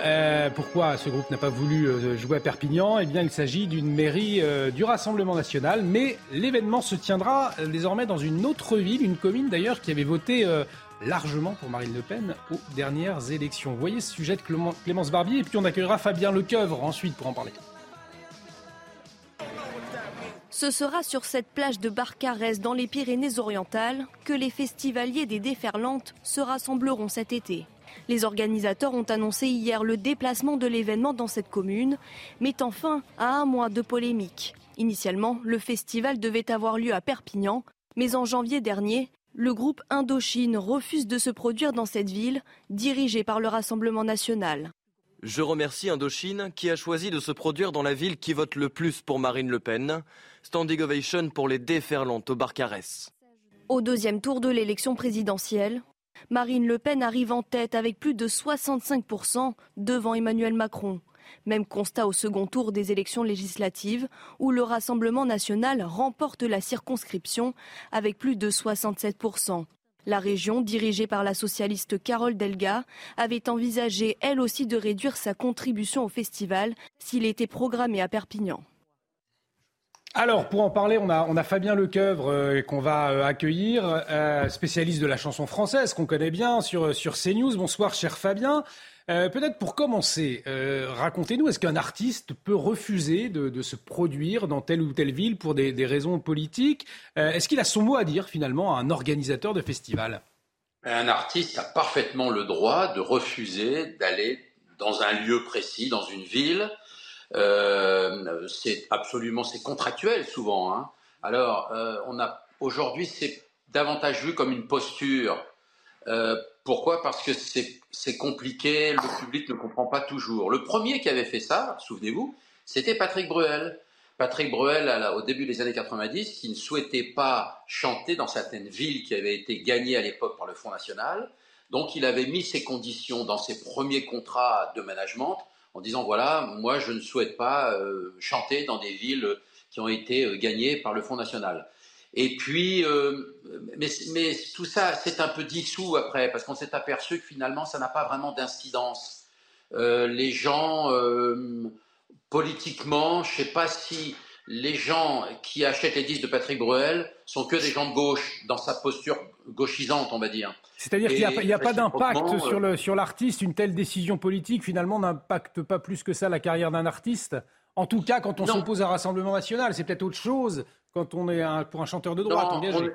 [SPEAKER 1] pourquoi ce groupe n'a pas voulu jouer à Perpignan, eh bien, il s'agit d'une mairie du Rassemblement national, mais l'événement se tiendra désormais dans une autre ville, une commune d'ailleurs qui avait voté largement pour Marine Le Pen aux dernières élections. Vous voyez ce sujet de Clémence Barbier et puis on accueillera Fabien Lecoeuvre ensuite pour en parler.
[SPEAKER 24] Ce sera sur cette plage de Barcarès dans les Pyrénées-Orientales que les festivaliers des Déferlantes se rassembleront cet été. Les organisateurs ont annoncé hier le déplacement de l'événement dans cette commune, mettant fin à un mois de polémique. Initialement, le festival devait avoir lieu à Perpignan, mais en janvier dernier, le groupe Indochine refuse de se produire dans cette ville, dirigée par le Rassemblement national.
[SPEAKER 25] Je remercie Indochine qui a choisi de se produire dans la ville qui vote le plus pour Marine Le Pen. Standing ovation pour les déferlantes au Barcarès.
[SPEAKER 24] Au deuxième tour de l'élection présidentielle, Marine Le Pen arrive en tête avec plus de 65% devant Emmanuel Macron. Même constat au second tour des élections législatives, où le Rassemblement national remporte la circonscription avec plus de 67%. La région, dirigée par la socialiste Carole Delga, avait envisagé elle aussi de réduire sa contribution au festival s'il était programmé à Perpignan.
[SPEAKER 1] Alors, pour en parler, on a, Fabien Lecoeuvre euh, qu'on va euh, accueillir, euh, spécialiste de la chanson française qu'on connaît bien sur, sur CNews. Bonsoir, cher Fabien. Euh, peut-être pour commencer, euh, racontez-nous, est-ce qu'un artiste peut refuser de, se produire dans telle ou telle ville pour des, raisons politiques euh, Est-ce qu'il a son mot à dire finalement à un organisateur de festival?
[SPEAKER 26] Un artiste a parfaitement le droit de refuser d'aller dans un lieu précis, dans une ville. c'est absolument, c'est contractuel souvent. Hein. Alors, on a aujourd'hui, c'est davantage vu comme une posture pourquoi? Parce que c'est compliqué, le public ne comprend pas toujours. Le premier qui avait fait ça, souvenez-vous, c'était Patrick Bruel. Patrick Bruel, au début des années 90, qui ne souhaitait pas chanter dans certaines villes qui avaient été gagnées à l'époque par le Front National. Donc il avait mis ses conditions dans ses premiers contrats de management en disant voilà, moi je ne souhaite pas euh, chanter dans des villes qui ont été euh, gagnées par le Front National. Et puis, euh, mais, mais, tout ça, c'est un peu dissous après, parce qu'on s'est aperçu que finalement, ça n'a pas vraiment d'incidence. Euh, les gens, euh, politiquement, je ne sais pas si les gens qui achètent les disques de Patrick Bruel sont que des gens de gauche, dans sa posture gauchisante, on va dire.
[SPEAKER 1] C'est-à-dire qu'il n'y a, a, pas d'impact sur, sur l'artiste, une telle décision politique, finalement, n'impacte pas plus que ça la carrière d'un artiste en tout cas, quand on s'oppose à un Rassemblement national, c'est peut-être autre chose quand on est pour un chanteur de droite engagé.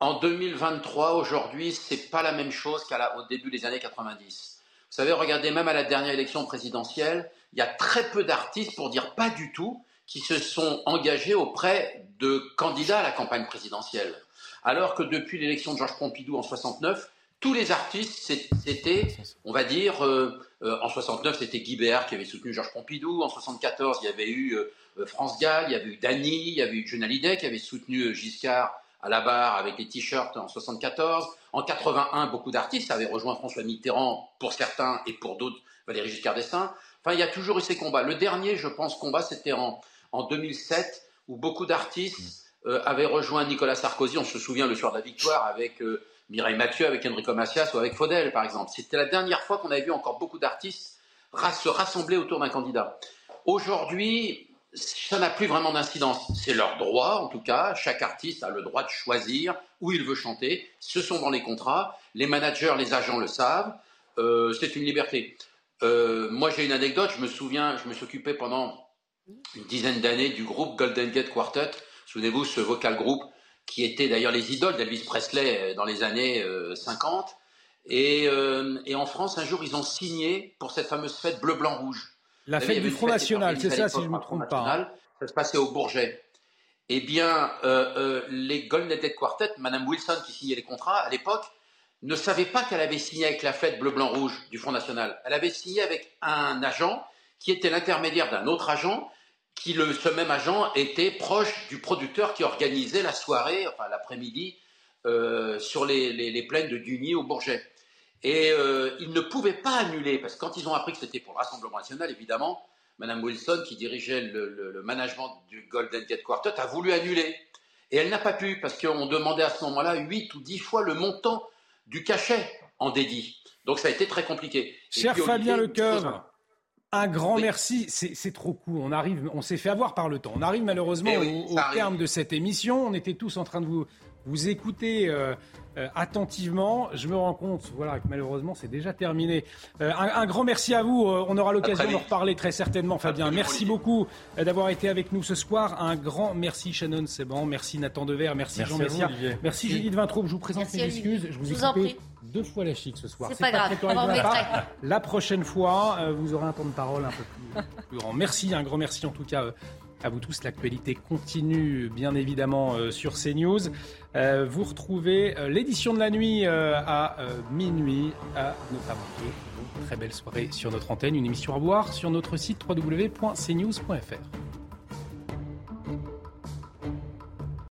[SPEAKER 26] en, 2023, aujourd'hui, c'est pas la même chose qu'au début des années 90. Vous savez, regardez même à la dernière élection présidentielle, il y a très peu d'artistes, pour dire pas du tout, qui se sont engagés auprès de candidats à la campagne présidentielle. alors que depuis l'élection de Georges Pompidou en 69, tous les artistes, c'était, on va dire, euh, euh, en 69, c'était Guy Béard qui avait soutenu Georges Pompidou. En 74, il y avait eu euh, France Gall, il y avait eu Dany, il y avait eu John Hallyday qui avait soutenu Giscard à la barre avec les t-shirts en 74. En 81, beaucoup d'artistes avaient rejoint François Mitterrand pour certains et pour d'autres Valéry Giscard d'Estaing. Enfin, il y a toujours eu ces combats. Le dernier, je pense, combat, c'était en, en 2007 où beaucoup d'artistes avaient rejoint Nicolas Sarkozy. On se souvient le soir de la victoire avec Mireille Mathieu avec Enrico Macias ou avec Faudel, par exemple. C'était la dernière fois qu'on avait vu encore beaucoup d'artistes se rassembler autour d'un candidat. Aujourd'hui, ça n'a plus vraiment d'incidence. C'est leur droit, en tout cas. Chaque artiste a le droit de choisir où il veut chanter. Ce sont dans les contrats. Les managers, les agents le savent. Euh, c'est une liberté. Euh, moi, j'ai une anecdote. Je me souviens, je me suis occupé pendant une dizaine d'années du groupe Golden Gate Quartet. Souvenez-vous, ce vocal groupe qui étaient d'ailleurs les idoles d'Elvis Presley euh, dans les années 50. Euh, euh, et, en France, un jour, ils ont signé pour cette fameuse fête bleu, blanc, rouge.
[SPEAKER 1] La fête du Front National, c'est ça, si je ne me trompe pas. Hein.
[SPEAKER 26] Ça se passait au Bourget. Eh bien, les Golden Dead Quartet, Madame Wilson qui signait les contrats à l'époque, ne savait pas qu'elle avait signé avec la fête bleu, blanc, rouge du Front National. Elle avait signé avec un agent qui était l'intermédiaire d'un autre agent qui le, ce même agent était proche du producteur qui organisait la soirée, enfin l'après-midi, euh, sur les, les, plaines de Dugny au Bourget. Et euh, ils ne pouvaient pas annuler, parce que quand ils ont appris que c'était pour le Rassemblement national, évidemment, Mme Wilson, qui dirigeait le, le, management du Golden Gate Quartet, a voulu annuler. Et elle n'a pas pu, parce qu'on demandait à ce moment-là 8 ou 10 fois le montant du cachet en dédit. Donc ça a été très compliqué.
[SPEAKER 1] Cher Fabien Lecoeur, un grand merci. C'est trop court. On arrive, on s'est fait avoir par le temps. On arrive malheureusement eh au, terme de cette émission. On était tous en train de vous, vous écouter euh, euh, attentivement. Je me rends compte, voilà, que malheureusement c'est déjà terminé. Euh, un, grand merci à vous. on aura l'occasion d'en reparler très certainement, Fabien. Merci beaucoup d'avoir été avec nous ce soir. Un grand merci, Shannon Seban. Merci Nathan Dever. Merci, Jean Messia. Merci Judith Vintraube. Je vous présente mes excuses. Je vous, ai deux fois la chic ce soir.
[SPEAKER 4] C'est pas, grave.
[SPEAKER 1] la, prochaine fois, euh, vous aurez un temps de parole un peu plus, grand. Merci, un grand merci en tout cas. Euh, à vous tous, l'actualité continue bien évidemment euh, sur CNews. vous retrouvez l'édition de la nuit à minuit à notamment Très belle soirée sur notre antenne, une émission à voir sur notre site www.cnews.fr.